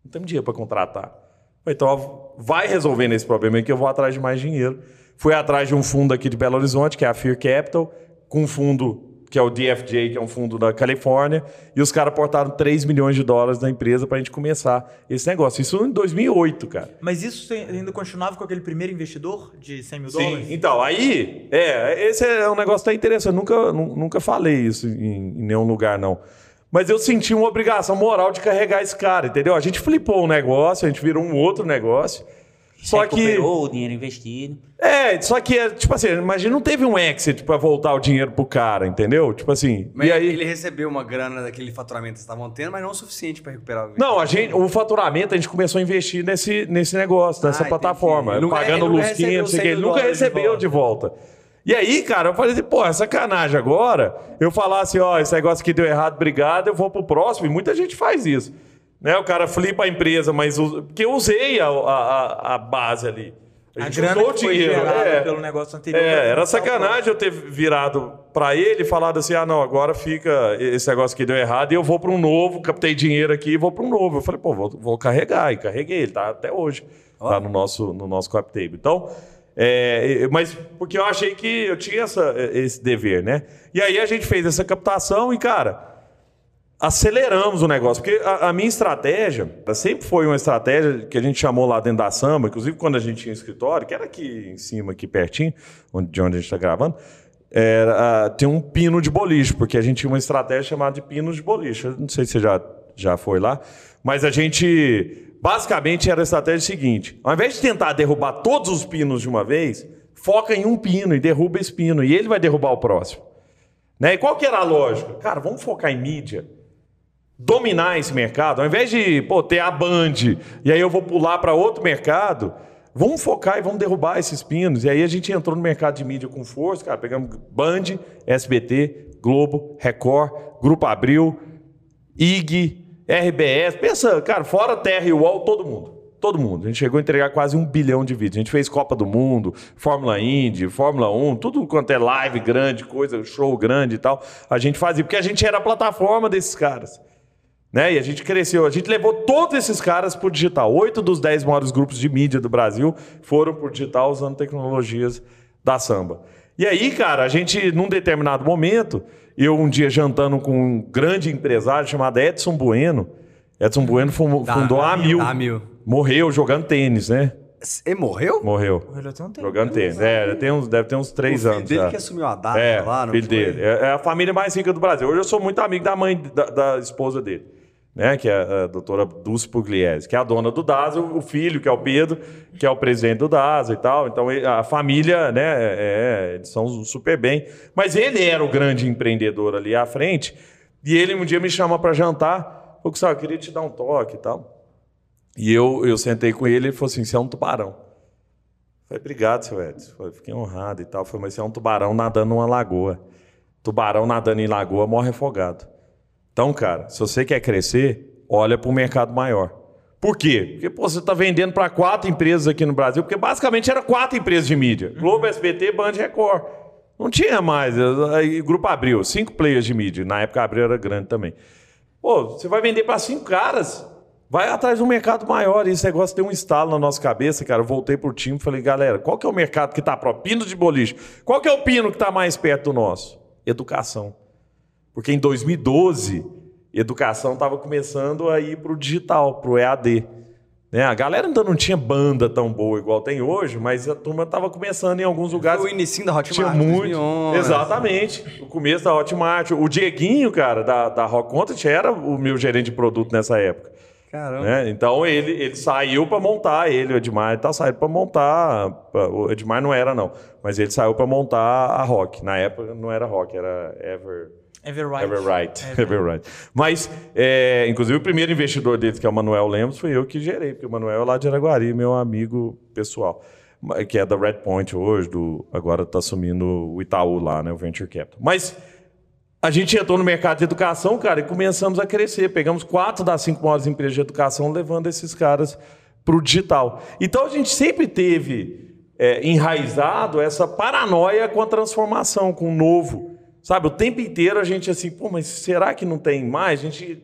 não temos dinheiro para contratar. Eu falei, então vai resolvendo esse problema aí que eu vou atrás de mais dinheiro. Fui atrás de um fundo aqui de Belo Horizonte, que é a Fear Capital, com um fundo que é o DFJ, que é um fundo da Califórnia, e os caras aportaram 3 milhões de dólares na empresa para a gente começar esse negócio. Isso em 2008, cara. Mas isso ainda continuava com aquele primeiro investidor de 100 mil dólares? Sim, então, aí, é, esse é um negócio até interessante. Eu nunca, nu- nunca falei isso em, em nenhum lugar, não. Mas eu senti uma obrigação moral de carregar esse cara, entendeu? A gente flipou o negócio, a gente virou um outro negócio. Só que. Recuperou o dinheiro investido. É, só que, é, tipo assim, imagina, não teve um exit pra voltar o dinheiro pro cara, entendeu? Tipo assim. Mas e aí. ele recebeu uma grana daquele faturamento que vocês estavam tendo, mas não o suficiente para recuperar o Não, a gente, o faturamento a gente começou a investir nesse, nesse negócio, nessa Ah, plataforma. entendi. Nunca- pagando lusquinha, recebeu não sei o. 100 Ele nunca dólares de recebeu volta. de volta. E aí, cara, eu falei assim, pô, é sacanagem agora. Eu falar assim, ó, esse negócio aqui deu errado, obrigado, eu vou pro próximo. E muita gente faz isso. Né? O cara flipa a empresa, mas. Porque eu usei a, a, a- a base ali. A, gente grana usou que foi gerada pelo negócio anterior. é, era o sacanagem eu ter virado pra ele e falado assim: ah, não, agora fica esse negócio que deu errado e eu vou pra um novo, captei dinheiro aqui e vou pra um novo. Eu falei, pô, vou, vou carregar. E carreguei, ele tá até hoje. Tá no nosso, no nosso cap table. Então, é, mas porque eu achei que eu tinha essa, esse dever, né? E aí a gente fez essa captação e, cara, aceleramos o negócio. Porque a, a minha estratégia sempre foi uma estratégia que a gente chamou lá dentro da samba, inclusive quando a gente tinha um escritório, que era aqui em cima, aqui pertinho, onde, de onde a gente está gravando, era, tem um pino de boliche, porque a gente tinha uma estratégia chamada de pino de boliche. Eu não sei se você já, já foi lá, mas a gente. Basicamente era a estratégia seguinte: ao invés de tentar derrubar todos os pinos de uma vez, foca em um pino e derruba esse pino, e ele vai derrubar o próximo. Né? E qual que era a lógica? Cara, vamos focar em mídia dominar esse mercado, ao invés de pô, ter a Band e aí eu vou pular para outro mercado, vamos focar e vamos derrubar esses pinos. E aí a gente entrou no mercado de mídia com força, cara, pegamos Band, SBT, Globo, Record, Grupo Abril, IG, RBS, pensa, cara, fora Terra e UOL, todo mundo. Todo mundo. A gente chegou a entregar quase um bilhão de vídeos. A gente fez Copa do Mundo, Fórmula Indy, Fórmula 1, tudo quanto é live grande, coisa, show grande e tal. A gente fazia, porque a gente era a plataforma desses caras. Né? E a gente cresceu, a gente levou todos esses caras para o digital. Oito dos dez maiores grupos de mídia do Brasil foram para o digital usando tecnologias da samba. E aí, cara, a gente, num determinado momento, eu um dia jantando com um grande empresário chamado Edson Bueno. Edson Bueno fundou a Amil. Amil. Morreu jogando tênis, né? Ele morreu? Morreu. Tem um tempo. Jogando tênis. É, deve ter uns, deve ter uns três o filho anos. dele já. que assumiu a data É, lá, não filho dele. É, é a família mais rica do Brasil. Hoje eu sou muito amigo da mãe, da, da esposa dele, né? Que é a doutora Dulce Pugliese, que é a dona do DASA, o filho, que é o Pedro, que é o presidente do DASA e tal. Então a família, né? É, eles são super bem. Mas ele era o grande empreendedor ali à frente. E ele um dia me chama para jantar. Falou, Gustavo, eu queria te dar um toque e tal. E eu, eu sentei com ele e ele falou assim: você é um tubarão. Falei, obrigado, seu Edson. Falei, fiquei honrado e tal. Falei, mas você é um tubarão nadando numa lagoa. Tubarão nadando em lagoa morre afogado. Então, cara, se você quer crescer, olha para o mercado maior. Por quê? Porque pô, você está vendendo para quatro empresas aqui no Brasil, porque basicamente era quatro empresas de mídia: Globo, SBT, Band Record. Não tinha mais. Aí, Grupo Abril, cinco players de mídia. Na época, Abril era grande também. Pô, você vai vender para cinco caras. Vai atrás de um mercado maior. E esse negócio deu um estalo na nossa cabeça, cara. Eu voltei pro time e falei, galera, qual que é o mercado que está próximo? Pino de boliche. Qual que é o pino que está mais perto do nosso? Educação. Porque em 2012, educação estava começando a ir para o digital, para o EAD. Né? A galera ainda não tinha banda tão boa igual tem hoje, mas a turma estava começando em alguns lugares. Foi o início da Hotmart, Tinha muito. 2011. Exatamente. O começo da Hotmart. O Dieguinho, cara, da, da Rock Content, era o meu gerente de produto nessa época. Caramba. né? Então ele, ele saiu para montar, ele, o Edmar, tá saindo para montar. pra- O Edmar não era, não, mas ele saiu para montar a Rock. Na época não era Rock, era Ever. Everright. Everright. Ever- Everright. Mas, é, inclusive, o primeiro investidor deles, que é o Manuel Lemos, foi eu que gerei, porque o Manuel é lá de Araguari, meu amigo pessoal, que é da Red Point hoje, do, agora está assumindo o Itaú lá, né, o Venture Capital. Mas a gente entrou no mercado de educação, cara, e começamos a crescer. Pegamos quatro das cinco maiores empresas de educação, levando esses caras para o digital. Então a gente sempre teve é, enraizado essa paranoia com a transformação, com o novo. Sabe, o tempo inteiro a gente assim, pô, mas será que não tem mais? A gente,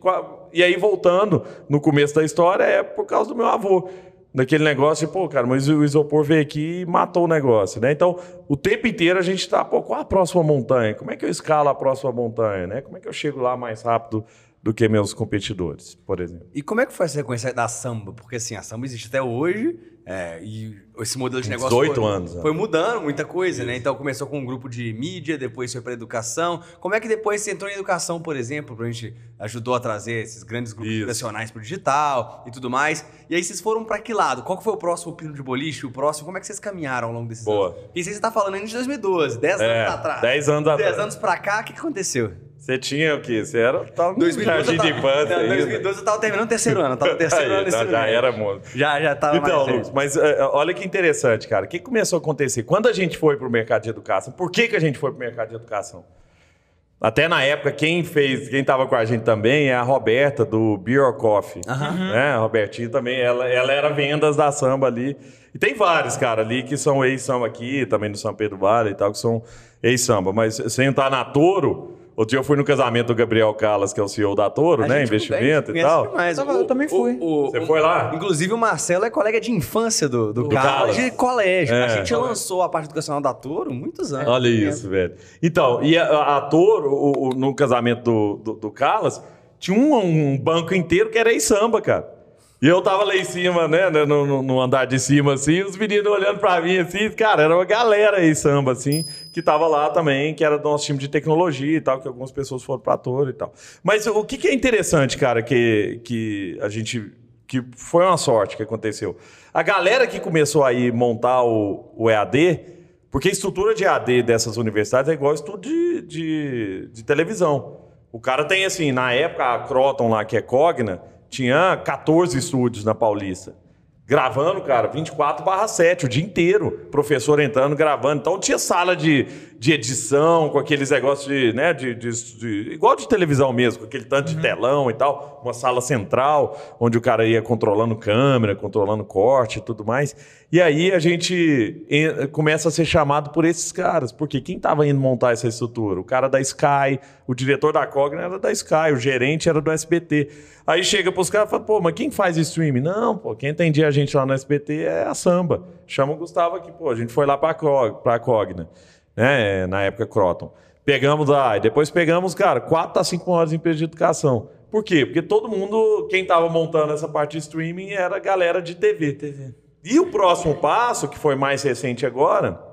e aí voltando no começo da história é por causa do meu avô. Daquele negócio, de, pô, cara, mas o isopor veio aqui e matou o negócio, né? Então, o tempo inteiro a gente está, pô, qual a próxima montanha? Como é que eu escalo a próxima montanha, né? Como é que eu chego lá mais rápido do que meus competidores, por exemplo? E como é que foi essa sequência da samba? Porque assim, a samba existe até hoje, é, e esse modelo de negócio 18 foi, anos, né? foi mudando muita coisa, né? Então começou com um grupo de mídia, depois foi para educação. Como é que depois você entrou em educação, por exemplo, pra gente ajudou a trazer esses grandes grupos Isso. educacionais pro digital e tudo mais? E aí vocês foram para que lado? Qual que foi o próximo pino de boliche? O próximo? Como é que vocês caminharam ao longo desses Boa. anos? E você está falando ainda de 2012, 10 É, anos atrás. 10 anos atrás. 10 anos pra cá, o que, que aconteceu? Você tinha o quê? Você era tava no 2012 jardim tava, de infância Não, ainda. 2012 eu tava terminando o terceiro (laughs) ano, eu tava no terceiro Aí, ano já, nesse já ano. era moço. Já, já tava Então. Lucas, mas é, olha que interessante, cara. O que começou a acontecer? Quando a gente foi para o mercado de educação, por que, que a gente foi para o mercado de educação? Até na época, quem fez, quem estava com a gente também é a Roberta, do Beer Coffee. Né? A Robertinha também, ela, ela era vendas da samba ali. E tem vários, cara, ali que são ex-samba aqui, também do São Pedro Vale e tal, que são ex-samba. Mas sem entrar na Toro, outro dia eu fui no casamento do Gabriel Calas, que é o CEO da Toro, A né? Investimento e tal. demais. Eu tava- eu também fui. Você foi lá? Inclusive, o Marcelo é colega de infância do, do, Do Carlos, Carlos. de colégio. É. A gente lançou a parte educacional da Toro muitos anos. Olha isso, velho. Então, e a, a Toro, o- o- no casamento do, do, do Calas, tinha um, um banco inteiro que era ex-samba, cara. E eu tava lá em cima, né, né, no, no- andar de cima, assim, os meninos olhando pra mim, assim, cara, era uma galera aí, samba, assim, que tava lá também, que era do nosso time de tecnologia e tal, que algumas pessoas foram pra ator e tal. Mas o que, que é interessante, cara, que, que a gente. que foi uma sorte que aconteceu. A galera que começou aí montar o, o EAD, porque a estrutura de EAD dessas universidades é igual ao estudo de, de, de televisão. O cara tem, assim, na época, a Croton lá, que é Cogna, tinha 14 estúdios na Paulista. Gravando, cara, 24 barra 7, o dia inteiro. Professor entrando, gravando. Então tinha sala de, de edição, com aqueles negócios de, né, de, de- de- Igual de televisão mesmo, com aquele tanto de telão e tal. Uma sala central, onde o cara ia controlando câmera, controlando corte e tudo mais. E aí a gente en- começa a ser chamado por esses caras. Porque quem estava indo montar essa estrutura? O cara da Sky, o diretor da Cogna era da Sky, o gerente era do SBT. Aí chega pros caras e fala, pô, mas quem faz streaming? Não, pô, quem atendia a gente lá no SBT é a Samba. Chama o Gustavo aqui, pô, a gente foi lá Cog, pra Cogna, né, na época Croton. Pegamos lá, e depois pegamos, cara, 4 a 5 horas em empresa de educação. Por quê? Porque todo mundo, quem tava montando essa parte de streaming era a galera de TV. TV. E o próximo passo, que foi mais recente agora,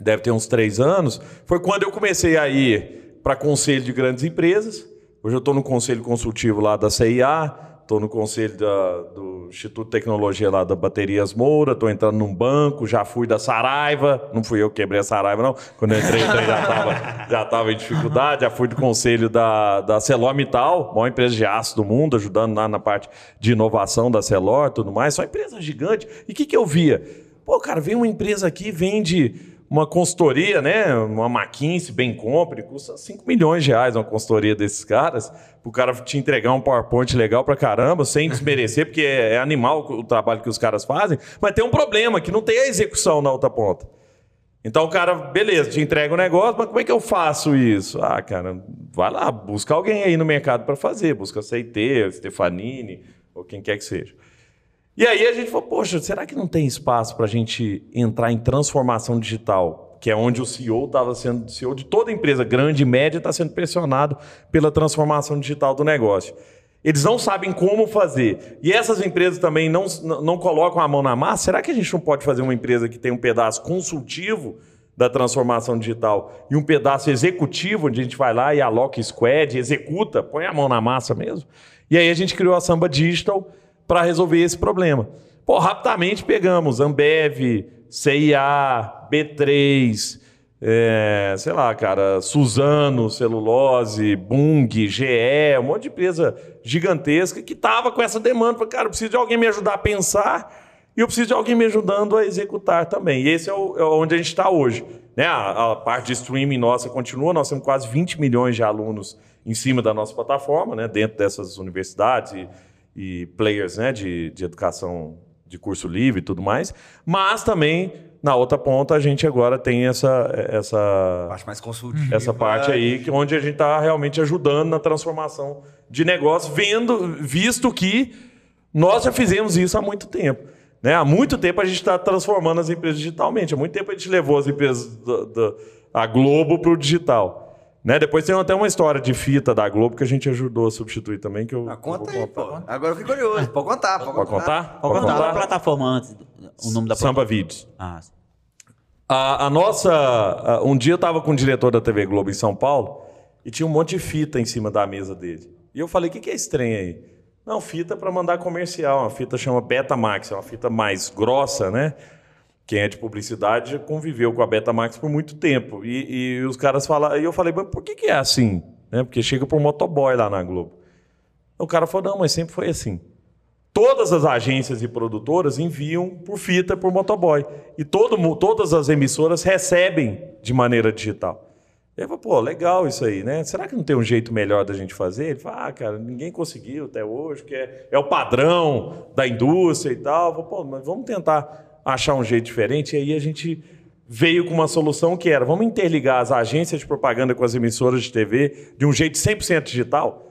deve ter uns três anos, foi quando eu comecei a ir para conselho de grandes empresas. Hoje eu estou no conselho consultivo lá da CIA, estou no conselho da- do Instituto de Tecnologia lá da Baterias Moura, estou entrando num banco, já fui da Saraiva, não fui eu que quebrei a Saraiva, não. Quando eu entrei, eu já estava já tava em dificuldade, já fui do conselho da, da Celor-Mittal, maior empresa de aço do mundo, ajudando lá na parte de inovação da Celor e tudo mais. Só empresa gigante. E o que, que eu via? Pô, cara, vem uma empresa aqui, vende uma consultoria, né? Uma McKinsey, bem compre, custa 5 milhões de reais uma consultoria desses caras, pro cara te entregar um PowerPoint legal pra caramba, sem desmerecer, porque é, é animal o trabalho que os caras fazem, mas tem um problema, que não tem a execução na outra ponta. Então o cara, beleza, te entrega o negócio, mas como é que eu faço isso? Ah, cara, vai lá, busca alguém aí no mercado para fazer, busca CIT, Stefanini, ou quem quer que seja. E aí a gente falou, poxa, será que não tem espaço para a gente entrar em transformação digital? Que é onde o CEO estava sendo, CEO de toda empresa, grande e média, está sendo pressionado pela transformação digital do negócio. Eles não sabem como fazer. E essas empresas também não, não colocam a mão na massa. Será que a gente não pode fazer uma empresa que tem um pedaço consultivo da transformação digital e um pedaço executivo, onde a gente vai lá e aloca squad, executa, põe a mão na massa mesmo? E aí a gente criou a Samba Digital para resolver esse problema. Pô, rapidamente pegamos Ambev, CIA, B3, é, sei lá, cara, Suzano, Celulose, Bung, GE, um monte de empresa gigantesca que tava com essa demanda. Falei, cara, eu preciso de alguém me ajudar a pensar e eu preciso de alguém me ajudando a executar também. E esse é, o, é onde a gente está hoje. Né? A, a parte de streaming nossa continua, nós temos quase 20 milhões de alunos em cima da nossa plataforma, né? dentro dessas universidades e, e players né? de, de educação de curso livre e tudo mais, mas também na outra ponta a gente agora tem essa essa Parte mais consultiva. essa parte aí que onde a gente está realmente ajudando na transformação de negócio, vendo visto que nós já fizemos isso há muito tempo. Né? Há muito tempo a gente está transformando as empresas digitalmente. Há muito tempo a gente levou as empresas da, da a Globo para o digital. Né? Depois tem até uma história de fita da Globo que a gente ajudou a substituir também. Que eu, Ah, conta eu aí, pô. contar. Agora eu fiquei curioso. Pode contar, pode, Pode contar? Pode contar a plataforma antes, o nome da Samba. Vídeos. Ah, A, a nossa. a- um dia eu estava com o diretor da TV Globo em São Paulo e tinha um monte de fita em cima da mesa dele. E eu falei: o que, que é estranho aí? Não, fita para mandar comercial. Uma fita chama Betamax, é uma fita mais grossa, né? Quem é de publicidade conviveu com a Betamax por muito tempo. E, e os caras falaram. E eu falei: mas por que, que é assim? Né? Porque chega por motoboy lá na Globo. O cara falou: não, mas sempre foi assim. Todas as agências e produtoras enviam por fita, por motoboy. E todo, todas as emissoras recebem de maneira digital. Eu falei, pô, legal isso aí, né? Será que não tem um jeito melhor da gente fazer? Ele falou, ah, cara, ninguém conseguiu até hoje, que é, é o padrão da indústria e tal. Eu falei, pô, mas vamos tentar achar um jeito diferente. E aí a gente veio com uma solução que era, vamos interligar as agências de propaganda com as emissoras de TV de um jeito 100% digital.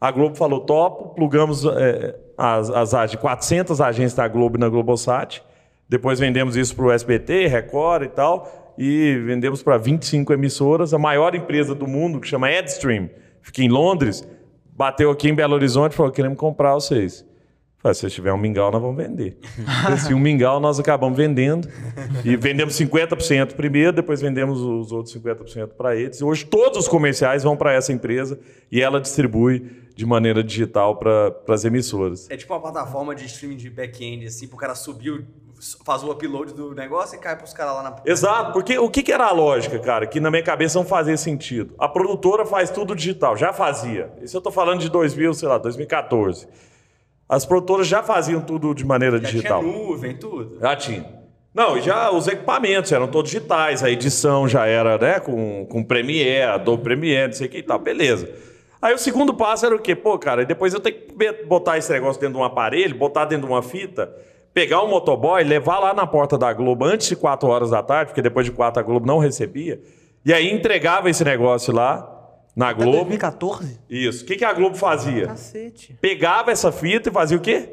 A Globo falou topo, plugamos é, as, as ag- 400 agências da Globo na Globosat. Depois vendemos isso para o SBT, Record e tal. E vendemos para 25 emissoras. A maior empresa do mundo, que chama Edstream, fica em Londres, bateu aqui em Belo Horizonte e falou: queremos comprar vocês. Falei, se tiver um mingau, nós vamos vender. Se um mingau, nós acabamos vendendo. E vendemos 50% primeiro, depois vendemos os outros 50% para eles. E hoje todos os comerciais vão para essa empresa e ela distribui de maneira digital para as emissoras. É tipo uma plataforma de streaming de back-end, assim, pro cara subir, faz o upload do negócio e cai pros caras lá na. Exato, porque o que, que era a lógica, cara, que na minha cabeça não fazia sentido. A produtora faz tudo digital, já fazia. Isso eu tô falando de 2000, sei lá, 2014. As produtoras já faziam tudo de maneira Já digital. tinha nuvem, tudo. Já tinha. Não, e já os equipamentos eram todos digitais, a edição já era, né, com, com Premiere, Adobe Premiere, não sei o que e tal, beleza. Aí o segundo passo era o quê? Pô, cara, depois eu tenho que botar esse negócio dentro de um aparelho, botar dentro de uma fita, pegar um motoboy, levar lá na porta da Globo antes de 4 horas da tarde, porque depois de 4 a Globo não recebia, e aí entregava esse negócio lá na Até Globo. 2014? Isso. O que, que a Globo fazia? Cacete. pegava essa fita e fazia o quê?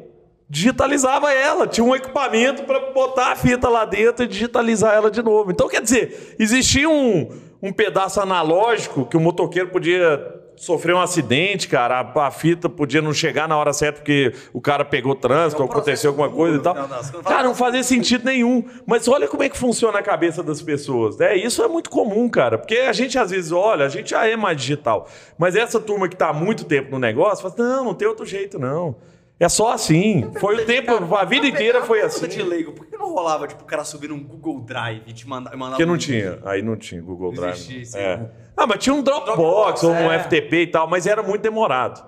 Digitalizava ela. Tinha um equipamento para botar a fita lá dentro e digitalizar ela de novo. Então, quer dizer, existia um, um pedaço analógico que o motoqueiro podia sofrer um acidente, cara. A, a fita podia não chegar na hora certa porque o cara pegou trânsito, É um aconteceu alguma coisa e tal. das contas. Cara, não fazia sentido nenhum. Mas olha como é que funciona a cabeça das pessoas. Né? Isso é muito comum, cara. Porque a gente às vezes olha, a gente já é mais digital. Mas essa turma que está há muito tempo no negócio, fala, não, não tem outro jeito, não. É só assim. Foi o tempo, a vida inteira foi assim. de leigo, por que não rolava, tipo, o cara subir num Google Drive e te mandar. mandar Porque não tinha. Aí não tinha Google Não Drive. existia É. Ah, mas tinha um Dropbox, Dropbox, ou um é. FTP e tal, mas era muito demorado.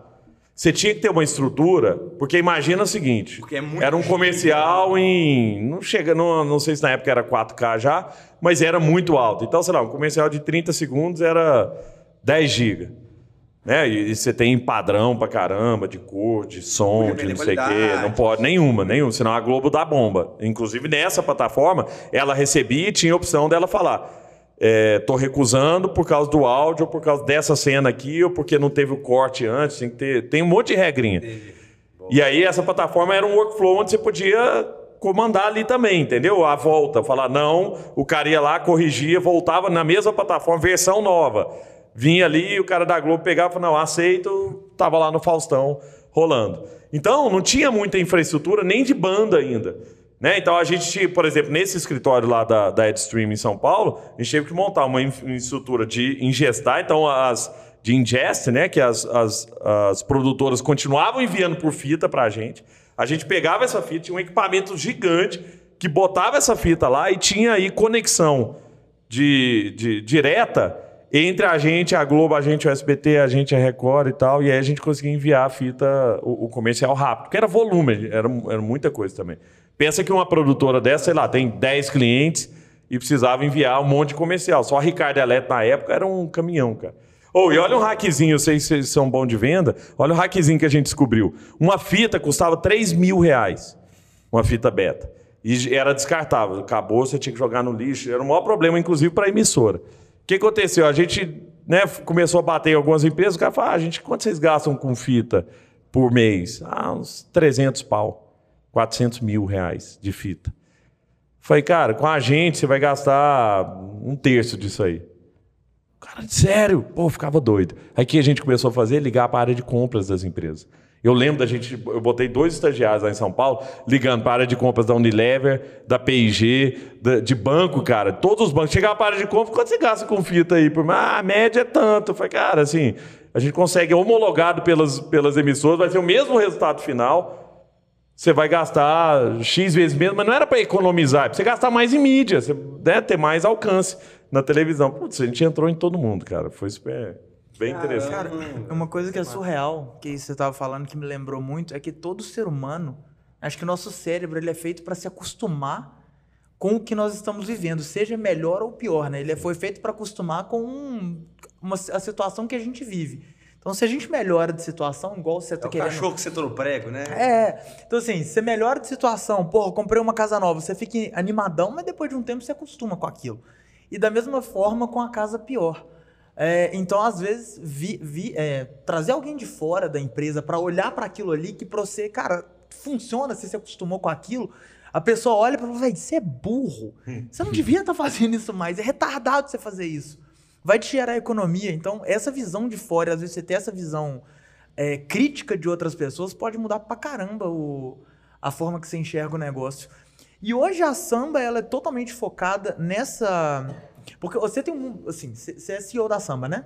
Você tinha que ter uma estrutura, porque imagina o seguinte: é era um comercial em. Não chega, não, não sei se na época era 4K já, mas era muito alto. Então, sei lá, um comercial de 30 segundos era 10 GB. Né? E, e você tem padrão pra caramba, de cor, de som, de não sei o quê. Não pode nenhuma, nenhuma. Senão a Globo dá bomba. Inclusive nessa plataforma, ela recebia e tinha a opção dela falar. É, tô recusando por causa do áudio, ou por causa dessa cena aqui, ou porque não teve o corte antes. Tem, ter, tem um monte de regrinha. E aí essa plataforma era um workflow onde você podia comandar ali também, entendeu? A volta, falar não, o cara ia lá, corrigia, voltava na mesma plataforma, versão nova. Vinha ali, o cara da Globo pegava e falava, não, aceito, tava lá no Faustão rolando. Então, não tinha muita infraestrutura, nem de banda ainda. Né? Então, a gente, por exemplo, nesse escritório lá da, da EdStream em São Paulo, a gente teve que montar uma infraestrutura de ingestar, então as de ingest, né? Que as, as, as produtoras continuavam enviando por fita para a gente. A gente pegava essa fita, tinha um equipamento gigante que botava essa fita lá e tinha aí conexão de, de direta entre a gente, a Globo, a gente, o SBT, a gente, a Record e tal, e aí a gente conseguia enviar a fita, o, o comercial rápido, porque era volume, era, era muita coisa também. Pensa que uma produtora dessa, sei lá, tem 10 clientes e precisava enviar um monte de comercial. Só a Ricardo Eletro na época era um caminhão, cara. Oh, e olha um hackzinho, vocês, vocês são bons de venda. Olha o hackzinho que a gente descobriu. Uma fita custava 3 mil reais. Uma fita beta. E era descartável. Acabou, você tinha que jogar no lixo. Era o maior problema, inclusive, para a emissora. O que aconteceu? A gente né, começou a bater em algumas empresas. O cara falou: ah, gente, quanto vocês gastam com fita por mês? Ah, uns 300 pau. 400 mil reais de fita. Falei, cara, com a gente você vai gastar um terço disso aí. Cara, sério? Pô, ficava doido. Aí que a gente começou a fazer? Ligar para a área de compras das empresas. Eu lembro da gente, eu botei dois estagiários lá em São Paulo, ligando para a área de compras da Unilever, da P&G, de banco, cara. Todos os bancos. Chegava para a área de compras, quanto você gasta com fita aí? Ah, a média é tanto. Eu falei, cara, assim, a gente consegue homologado pelas, pelas emissoras, vai ser o mesmo resultado final. Você vai gastar X vezes menos, mas não era para economizar, é para você gastar mais em mídia, você né, ter mais alcance na televisão. Putz, a gente entrou em todo mundo, cara. Foi super, bem interessante. Cara, uma coisa que é surreal, que você tava falando que me lembrou muito, é que todo ser humano, acho que o nosso cérebro ele é feito para se acostumar com o que nós estamos vivendo, seja melhor ou pior, né? Ele é- foi feito para acostumar com um- uma, a situação que a gente vive. Então, se a gente melhora de situação, igual você tá É o querendo. cachorro que sentou no prego, né? É, então assim, você melhora de situação, porra, comprei uma casa nova, você fica animadão, mas depois de um tempo você acostuma com aquilo. E da mesma forma com a casa pior. É, então, às vezes, vi- vi- é, trazer alguém de fora da empresa para olhar para aquilo ali, que pra você, cara, funciona, você se acostumou com aquilo, a pessoa olha para você, velho, você é burro. Você não devia estar fazendo isso mais, é retardado você fazer isso. Vai te gerar economia. Então, essa visão de fora, às vezes você tem essa visão é, crítica de outras pessoas pode mudar pra caramba o, a forma que você enxerga o negócio. E hoje a samba ela é totalmente focada nessa. Porque você tem um. Assim, você é CEO da samba, né?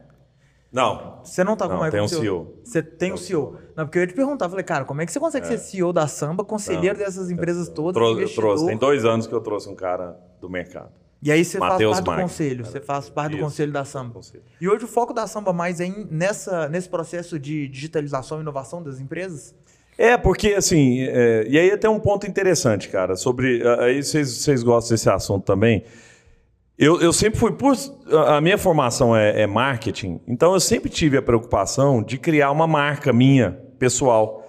Não. Você não tá Não, como é tem um CEO. Você tem um CEO. Não, porque eu ia te perguntar, falei, cara, como é que você consegue ser CEO da samba, conselheiro Não. dessas empresas todas, Trou- eu trouxe, tem dois anos que eu trouxe um cara do mercado. E aí você faz parte do conselho, você faz parte do Isso. conselho da samba. Conselho. E hoje o foco da samba mais é em- nessa, nesse processo de digitalização e inovação das empresas? É, porque assim, é, e aí tem um ponto interessante, cara, sobre. Aí vocês gostam desse assunto também. Eu, eu sempre fui. Por, a minha formação é, é marketing, então eu sempre tive a preocupação de criar uma marca minha, pessoal.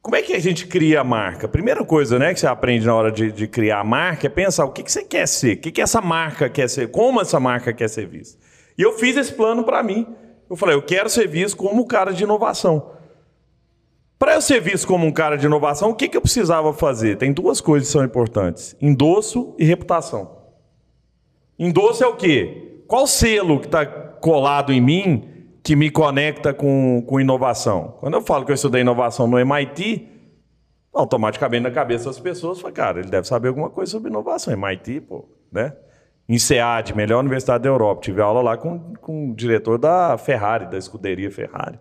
Como é que a gente cria a marca? Primeira coisa né, que você aprende na hora de, de criar a marca é pensar o que, que você quer ser, o que, que essa marca quer ser, como essa marca quer ser vista. E eu fiz esse plano para mim. Eu falei, eu quero ser visto como um cara de inovação. Para eu ser visto como um cara de inovação, o que, que eu precisava fazer? Tem duas coisas que são importantes: endosso e reputação. Endosso é o quê? Qual selo que está colado em mim que me conecta com, com inovação? Quando eu falo que eu estudei inovação no MIT, automaticamente na cabeça das pessoas fala, cara, ele deve saber alguma coisa sobre inovação. MIT, pô, né? Em SEAD, melhor universidade da Europa. Tive aula lá com, com o diretor da Ferrari, da escuderia Ferrari.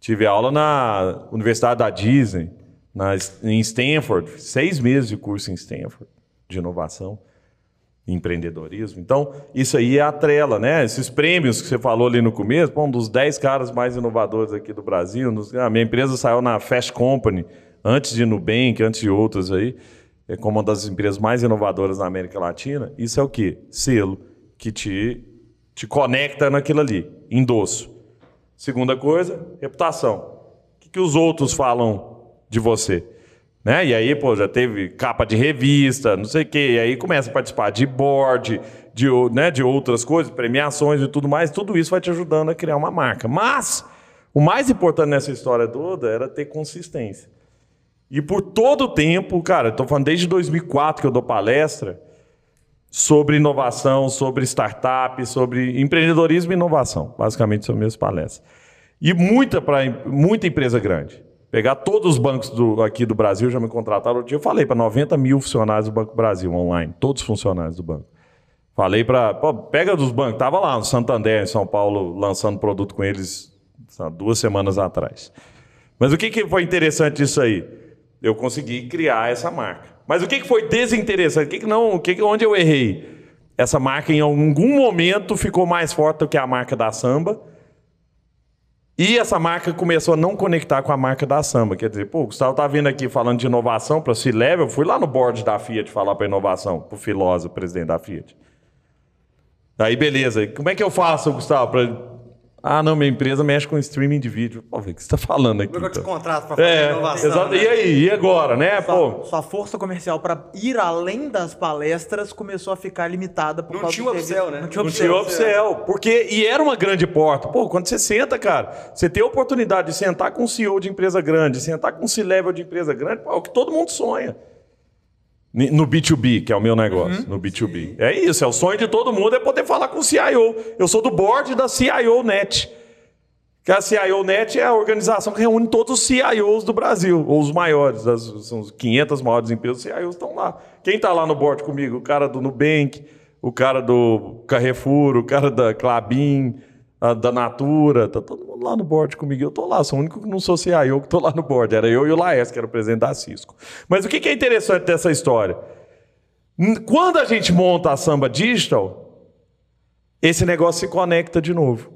Tive aula na Universidade da Disney, na, em Stanford, seis meses de curso em Stanford de inovação empreendedorismo. Então, isso aí é a trela, né? Esses prêmios que você falou ali no começo, um dos dez caras mais inovadores aqui do Brasil. a minha empresa saiu na Fast Company, antes de Nubank, antes de outras aí, é como uma das empresas mais inovadoras na América Latina. Isso é o quê? Selo que te, te conecta naquilo ali, endosso. Segunda coisa, reputação. O que, que os outros falam de você? Né? E aí, pô, já teve capa de revista, não sei o quê. E aí começa a participar de board, de, né, de outras coisas, premiações e tudo mais. Tudo isso vai te ajudando a criar uma marca. Mas o mais importante nessa história toda era ter consistência. E por todo o tempo, cara, tô falando desde 2004 que eu dou palestra sobre inovação, sobre startup, sobre empreendedorismo e inovação. Basicamente são minhas palestras. E muita, pra, muita empresa grande. Pegar todos os bancos do- aqui do Brasil, já me contrataram. Dia eu falei para 90 mil funcionários do Banco Brasil online, todos os funcionários do banco. Falei para. Pega dos bancos, estava lá no Santander, em São Paulo, lançando produto com eles sabe, duas semanas atrás. Mas o que, que foi interessante disso aí? Eu consegui criar essa marca. Mas o que, que foi desinteressante? O que, que não, o que, que onde eu errei? Essa marca em algum momento ficou mais forte do que a marca da samba. E essa marca começou a não conectar com a marca da samba. Quer dizer, pô, o Gustavo tá vindo aqui falando de inovação para C-Level. Eu fui lá no board da Fiat falar para inovação, pro Filosa, presidente da Fiat. Aí, beleza. Como é que eu faço, Gustavo? Pra... Ah, não, minha empresa mexe com streaming de vídeo. Pô, o que você está falando aqui? É eu te então? contrato pra fazer É, inovação? exato. né? E aí? E agora, né? Sua, Pô, sua força comercial para ir além das palestras começou a ficar limitada por Não causa tinha do um upsell, né? Não tinha não tinha upsell. upsell. Porque, e era uma grande porta. Pô, quando você senta, cara, você tem a oportunidade de sentar com um CEO de empresa grande, sentar com um C-level de empresa grande, pô, é o que todo mundo sonha. No B2B, que é o meu negócio, no B2B. É isso, é o sonho de todo mundo é poder falar com o CIO. Eu sou do board da CIO Net. Que a CIO Net é a organização que reúne todos os CIOs do Brasil, ou os maiores, as, são os 500 maiores empresas, os CIOs estão lá. Quem está lá no board comigo? O cara do Nubank, o cara do Carrefour, o cara da Clabin, a da Natura, tá todo mundo lá no board comigo. Eu estou lá, sou o único que não sou CIO que estou lá no board. Era eu e o Laes, que era o presidente da Cisco. Mas o que que é interessante dessa história? Quando a gente monta a Samba Digital, esse negócio se conecta de novo.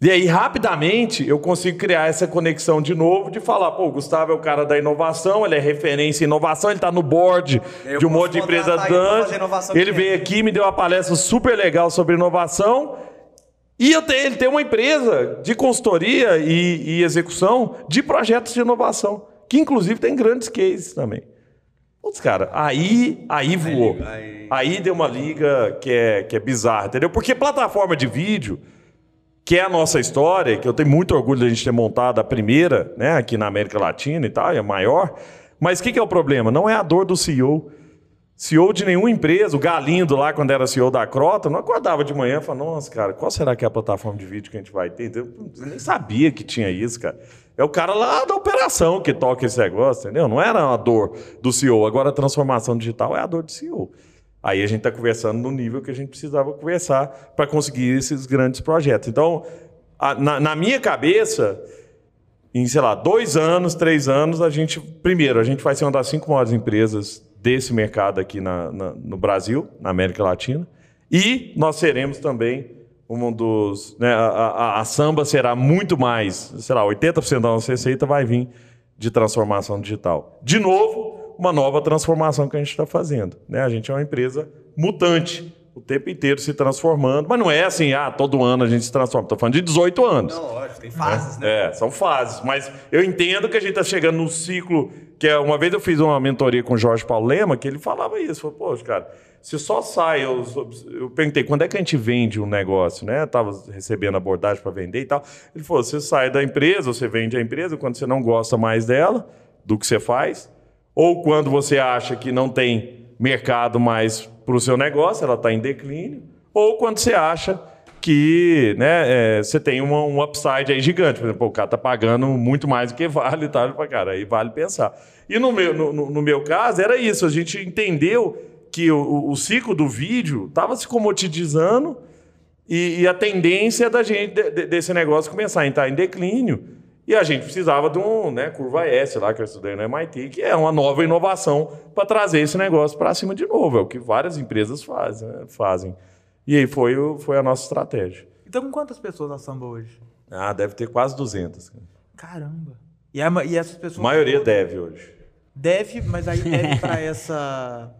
E aí, rapidamente, eu consigo criar essa conexão de novo, de falar, pô, o Gustavo é o cara da inovação, ele é referência em inovação, ele está no board Eu de um monte de empresa contratar ele veio aqui, me deu uma palestra super legal sobre inovação. E ele tem uma empresa de consultoria e, e execução de projetos de inovação, que inclusive tem grandes cases também. Putz, cara, aí, aí voou. aí- deu uma liga que é, que é bizarra, entendeu? Porque plataforma de vídeo, que é a nossa história, que eu tenho muito orgulho de a gente ter montado a primeira, né, aqui na América Latina e tal, a maior. Mas o que, que é o problema? Não é a dor do CEO. CEO de nenhuma empresa, o Galindo lá, quando era CEO da Crota, não acordava de manhã e falava, nossa, cara, qual será que é a plataforma de vídeo que a gente vai ter? Eu nem sabia que tinha isso, cara. É o cara lá da operação que toca esse negócio, entendeu? Não era a dor do CEO. Agora a transformação digital é a dor do CEO. Aí a gente está conversando no nível que a gente precisava conversar para conseguir esses grandes projetos. Então, a, na, na minha cabeça, em, sei lá, dois anos, três anos, a gente, primeiro, a gente vai ser uma das cinco maiores empresas desse mercado aqui na, na, no Brasil, na América Latina, e nós seremos também um dos. Né, a, a, a, samba será muito mais, sei lá, 80% da nossa receita vai vir de transformação digital. De novo, uma nova transformação que a gente está fazendo. Né? A gente é uma empresa mutante o tempo inteiro se transformando. Mas não é assim, ah, todo ano a gente se transforma. Estou falando de 18 anos. Não, lógico, tem fases, né? É, são fases. Mas eu entendo que a gente está chegando num ciclo que é, uma vez eu fiz uma mentoria com o Jorge Paulo Lema, que ele falava isso. Falou, poxa, cara, se só sai. Eu, eu perguntei, quando é que a gente vende um negócio, né? Estava recebendo abordagem para vender e tal. Ele falou: você sai da empresa, você vende a empresa quando você não gosta mais dela, do que você faz, ou quando você acha que não tem mercado mais para o seu negócio, ela está em declínio, ou quando você acha que né, é, você tem uma, um upside aí gigante. Por exemplo, o cara está pagando muito mais do que vale e tal, cara, aí vale pensar. E no meu, no, no meu caso, era isso, a gente entendeu que o, o ciclo do vídeo estava se comoditizando e, e, a tendência da gente, de, desse negócio começar a entrar em declínio. E a gente precisava de um, né, curva S lá que eu estudei no MIT, que é uma nova inovação para trazer esse negócio para cima de novo. É o que várias empresas fazem. Né, fazem. E aí foi, foi a nossa estratégia. Então, com quantas pessoas a Samba hoje? Ah, deve ter quase 200. Caramba. E, a, e essas pessoas. A maioria deve hoje. Deve, mas aí deve para (laughs) essa.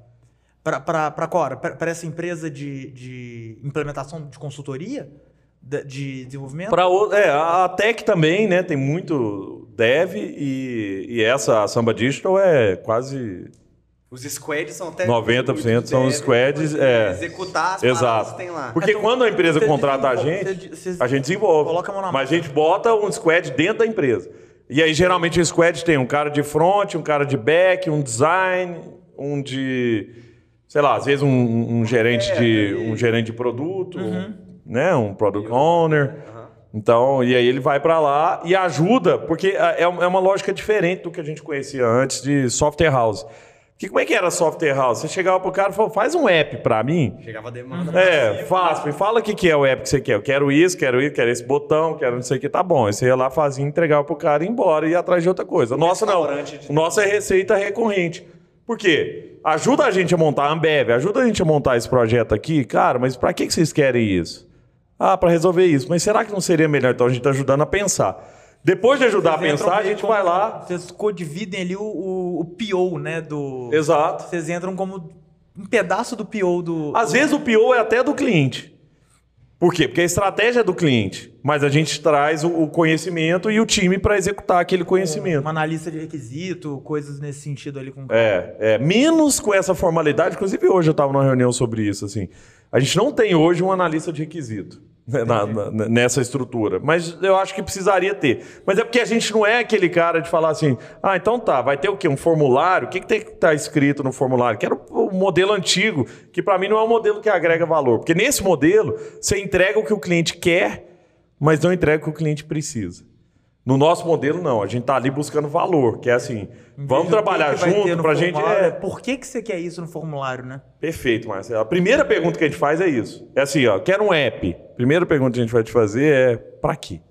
Para qual Para essa empresa de, de implementação de consultoria? De desenvolvimento? Para é, a Tech também, né? Tem muito dev e, e essa a Samba Digital é quase os squads são até 90% são os squads, é. Executar as Exato. que tem lá. Porque então, quando a empresa contrata a gente, a gente desenvolve. Coloca a mão na mas a gente bota um squad dentro da empresa. E aí geralmente o squad tem um cara de front, um cara de back, um design, um de sei lá, às vezes um, um gerente é, de um gerente de produto. Uhum né? Um product owner. Então, e aí ele vai para lá e ajuda, porque é, é uma lógica diferente do que a gente conhecia antes de software house. Que, como é que era software house? Você chegava pro cara e falava, faz um app para mim. Chegava a demanda. É, faz, me fala o que, que é o app que você quer. Eu quero isso, quero isso, quero esse botão, quero não sei o que, tá bom. Aí você ia lá, fazia, entregava pro cara e ir embora e ir atrás de outra coisa. Nossa, não. Nossa é receita recorrente. Por quê? Ajuda a gente a montar a Ambev, ajuda a gente a montar esse projeto aqui. Cara, mas para que, que vocês querem isso? Ah, para resolver isso. Mas será que não seria melhor? Então a gente está ajudando a pensar. Depois de ajudar vocês a pensar, a gente vai lá. Vocês codividem ali o, o, o PO, né? Do, Exato. Vocês entram como um pedaço do PO do. Às vezes o PO é até do cliente. Por quê? Porque a estratégia é do cliente, mas a gente traz o conhecimento e o time para executar aquele conhecimento. Uma analista de requisito, coisas nesse sentido ali com É, é menos com essa formalidade. Inclusive hoje eu estava numa reunião sobre isso. Assim, a gente não tem hoje um analista de requisito. Né, na, na, nessa estrutura. Mas eu acho que precisaria ter. Mas é porque a gente não é aquele cara de falar assim, ah, então tá, vai ter o quê? Um formulário? O que, que tem que estar tá escrito no formulário? Que era o modelo antigo, que para mim não é um modelo que agrega valor. Porque nesse modelo, você entrega o que o cliente quer, mas não entrega o que o cliente precisa. No nosso modelo, não. A gente está ali buscando valor, que é assim, vamos trabalhar que que junto para a gente. É... Por que, que você quer isso no formulário, né? Perfeito, Marcelo. A primeira pergunta que a gente faz é isso. É assim, ó, quero um app. Primeira pergunta que a gente vai te fazer é para quê?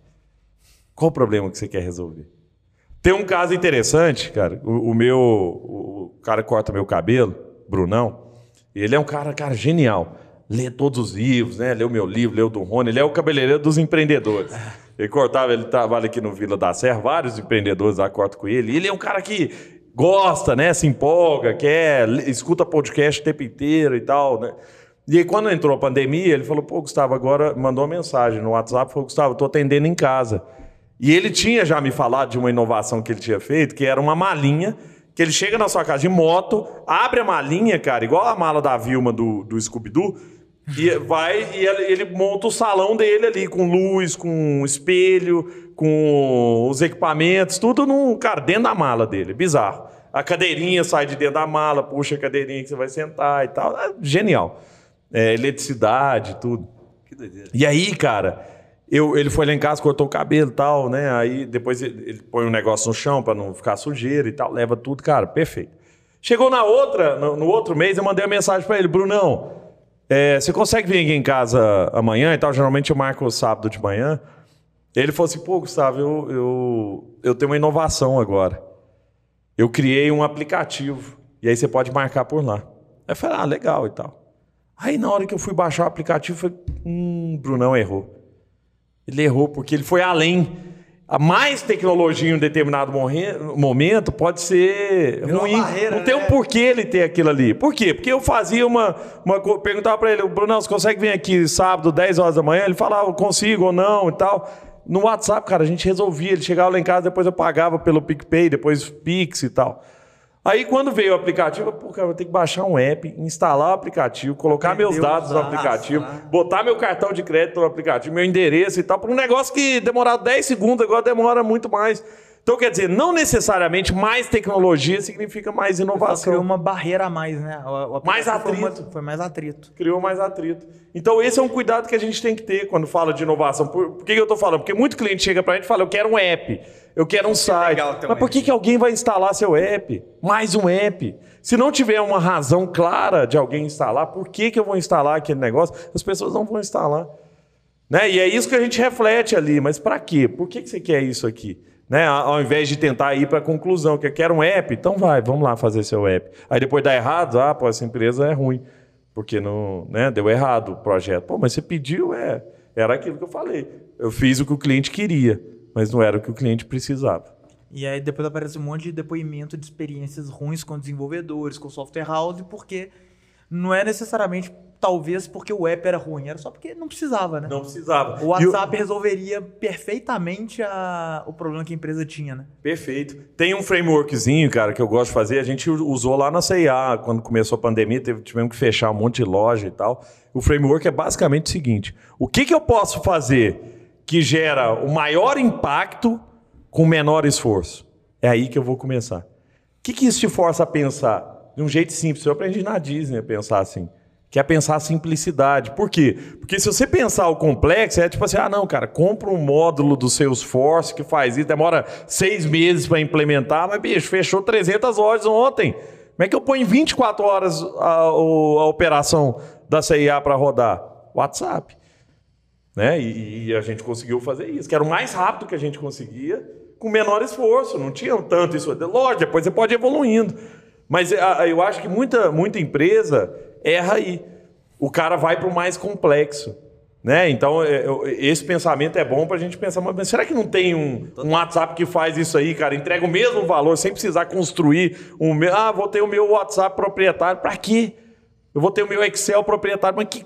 Qual o problema que você quer resolver? Tem um caso interessante, cara. O, o meu. O cara corta meu cabelo, Brunão. Ele é um cara, cara, genial. Lê todos os livros, né? Lê o meu livro, lê o do Rony. Ele é o cabeleireiro dos empreendedores. Ele cortava, ele trabalha aqui no Vila da Serra, vários empreendedores lá cortam com ele. Ele é um cara que gosta, né? Se empolga, quer, escuta podcast o tempo inteiro e tal, né? E aí, quando entrou a pandemia, ele falou: pô, Gustavo, agora mandou uma mensagem no WhatsApp, falou: Gustavo, estou atendendo em casa. E ele tinha já me falado de uma inovação que ele tinha feito, que era uma malinha, que ele chega na sua casa de moto, abre a malinha, cara, igual a mala da Vilma do, do Scooby-Doo, e vai e ele monta o salão dele ali, com luz, com espelho, com os equipamentos, tudo num, cara, dentro da mala dele. Bizarro. A cadeirinha sai de dentro da mala, puxa a cadeirinha que você vai sentar e tal. É genial. É, eletricidade, tudo. Que doideira. E aí, cara, eu, ele foi lá em casa, cortou o cabelo e tal, né? Aí depois ele, ele põe um negócio no chão pra não ficar sujeira e tal, leva tudo, cara, perfeito. Chegou na outra, no, no outro mês, eu mandei uma mensagem pra ele, Brunão, é, você consegue vir aqui em casa amanhã e tal? Geralmente eu marco o sábado de manhã. Ele falou assim, pô, Gustavo, eu, eu, eu tenho uma inovação agora. Eu criei um aplicativo, e aí você pode marcar por lá. Aí eu falei, ah, legal e tal. Aí na hora que eu fui baixar o aplicativo, eu falei, hum, Brunão errou. Ele errou porque ele foi além. A mais tecnologia em um determinado momento pode ser Virou ruim. barreira, Não tem né? um porquê ele ter aquilo ali. Por quê? Porque eu fazia uma. uma perguntava pra ele, Brunão, você consegue vir aqui sábado, 10 horas da manhã? Ele falava, consigo ou não e tal. No WhatsApp, cara, a gente resolvia. Ele chegava lá em casa, depois eu pagava pelo PicPay, depois Pix e tal. Aí quando veio o aplicativo, pô, cara, eu vou ter que baixar um app, instalar o aplicativo, colocar meus dados no aplicativo, né? botar meu cartão de crédito no aplicativo, meu endereço e tal, para um negócio que demorava 10 segundos, agora demora muito mais. Então, quer dizer, não necessariamente mais tecnologia significa mais inovação. criou uma barreira a mais, né? O- o Mais foi atrito. uma- Foi mais atrito. criou mais atrito. Então, esse é um cuidado que a gente tem que ter quando fala de inovação. Por, por que que eu estou falando? Porque muito cliente chega para a gente e fala: eu quero um app, eu quero um site. legal ter um Mas por que, app. que alguém vai instalar seu app? Mais um app. Se não tiver uma razão clara de alguém instalar, por que, que eu vou instalar aquele negócio? As pessoas não vão instalar. Né? E é isso que a gente reflete ali. Mas para quê? Por que, que você quer isso aqui? Né? Ao invés de tentar ir para a conclusão, que eu quero um app, então vai, vamos lá fazer seu app. Aí depois dá errado, ah, pô, essa empresa é ruim. Porque não, né, deu errado o projeto. Pô, mas você pediu, é, era aquilo que eu falei. Eu fiz o que o cliente queria, mas não era o que o cliente precisava. E aí depois aparece um monte de depoimento de experiências ruins com desenvolvedores, com software house, porque não é necessariamente, talvez, porque o app era ruim, era só porque não precisava, né? Não precisava. O WhatsApp resolveria perfeitamente a- o problema que a empresa tinha, né? Perfeito. Tem um frameworkzinho, cara, que eu gosto de fazer. A gente usou lá na CIA, quando começou a pandemia, teve, tivemos que fechar um monte de loja e tal. O framework é basicamente o seguinte: o que, que eu posso fazer que gera o maior impacto com o menor esforço? É aí que eu vou começar. O que, que isso te força a pensar? De um jeito simples. Eu aprendi na Disney a pensar assim. Que é pensar a simplicidade. Por quê? Porque se você pensar o complexo, é tipo assim: ah, não, cara, compra um módulo do Salesforce que faz isso, demora seis meses para implementar, mas, bicho, fechou 300 lojas ontem. Como é que eu ponho em 24 horas a, a operação da CIA para rodar? WhatsApp. Né? E, e a gente conseguiu fazer isso, que era o mais rápido que a gente conseguia, com menor esforço. Não tinha tanto isso. Lógico, depois você pode ir evoluindo. Mas a- eu acho que muita, muita empresa erra aí. O cara vai para o mais complexo. Né? Então, é, esse pensamento é bom para a gente pensar, mas será que não tem um, um WhatsApp que faz isso aí, cara? Entrega o mesmo valor sem precisar construir um. Ah, vou ter o meu WhatsApp proprietário. Para quê? Eu vou ter o meu Excel proprietário. Mas que,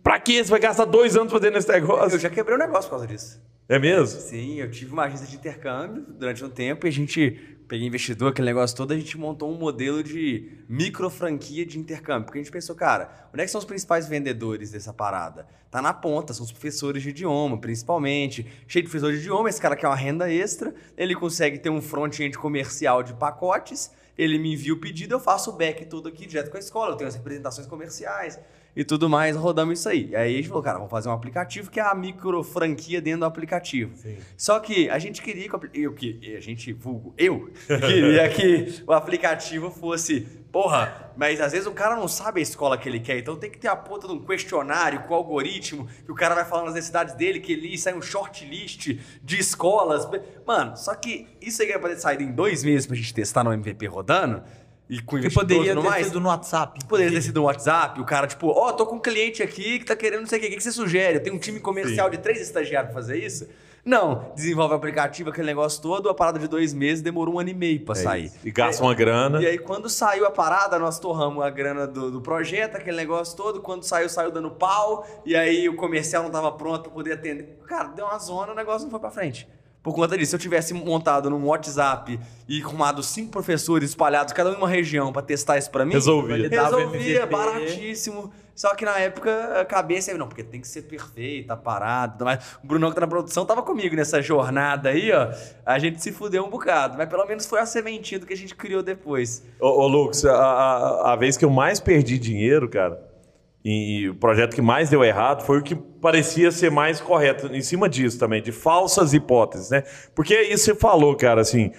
para quê? Você vai gastar dois anos fazendo esse negócio? Eu já quebrei um negócio por causa disso. É mesmo? Sim, eu tive uma agência de intercâmbio durante um tempo e a gente, peguei investidor, aquele negócio todo, a gente montou um modelo de micro franquia de intercâmbio. Porque a gente pensou, cara, onde é que são os principais vendedores dessa parada? Tá na ponta, são os professores de idioma, principalmente. Cheio de professor de idioma, esse cara quer uma renda extra, ele consegue ter um front-end comercial de pacotes, ele me envia o pedido, eu faço o back todo aqui direto com a escola, eu tenho as representações comerciais e tudo mais, rodamos isso aí. Aí a gente falou, cara, vamos fazer um aplicativo que é a micro franquia dentro do aplicativo. Só que a gente queria que o eu que a gente vulgo, eu (laughs) queria que o aplicativo fosse, porra, mas às vezes o cara não sabe a escola que ele quer, então tem que ter a ponta de um questionário com algoritmo, que o cara vai falando as necessidades dele, que ele sai um shortlist de escolas. Mano, só que isso aí vai poder sair em dois meses pra gente testar no MVP rodando e com Que poderia ter mais. sido no WhatsApp. Poderia ter sido no WhatsApp, o cara, tipo, ó, tô com um cliente aqui que tá querendo não sei o que, o que que você sugere? Eu tenho um time comercial de três estagiários pra fazer isso? Não, desenvolve o aplicativo, aquele negócio todo, a parada de dois meses demorou um ano e meio pra sair. E gasta uma grana. E aí, quando saiu a parada, nós torramos a grana do, do projeto, aquele negócio todo. Quando saiu, saiu dando pau. E aí, o comercial não tava pronto pra poder atender. Cara, deu uma zona, o negócio não foi pra frente. por conta disso. Se eu tivesse montado num WhatsApp e arrumado cinco professores espalhados, cada um em uma região, pra testar isso pra mim, Resolvia. Resolvia, baratíssimo. Só que na época a cabeça não, porque tem que ser perfeita, parado. Mas o Brunão que tá na produção tava comigo nessa jornada aí, ó. A gente se fudeu um bocado, mas pelo menos foi a sementinha do que a gente criou depois. Ô, ô Lucas, a, a- a vez que eu mais perdi dinheiro, cara, e, e o projeto que mais deu errado foi o que parecia ser mais correto em cima disso também, de falsas hipóteses, né? Porque isso você falou, cara, assim,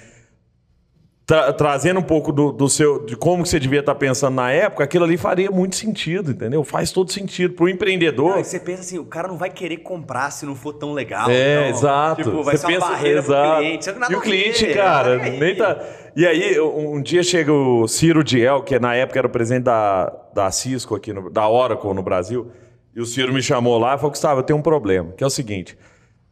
tra- trazendo um pouco do, do seu, de como que você devia estar pensando na época, aquilo ali faria muito sentido, entendeu? Faz todo sentido pro empreendedor. Não, você pensa assim, o cara não vai querer comprar se não for tão legal. É, então, exato. Tipo, vai Você ser uma barreira exato. pro cliente. E o cliente, ver, cara, nem tá. E aí, um um dia chega o Ciro Diel, que na época era o presidente da, da Cisco aqui, no- da Oracle no Brasil, e o Ciro me chamou lá e falou: Gustavo, eu tenho um problema, que é o seguinte.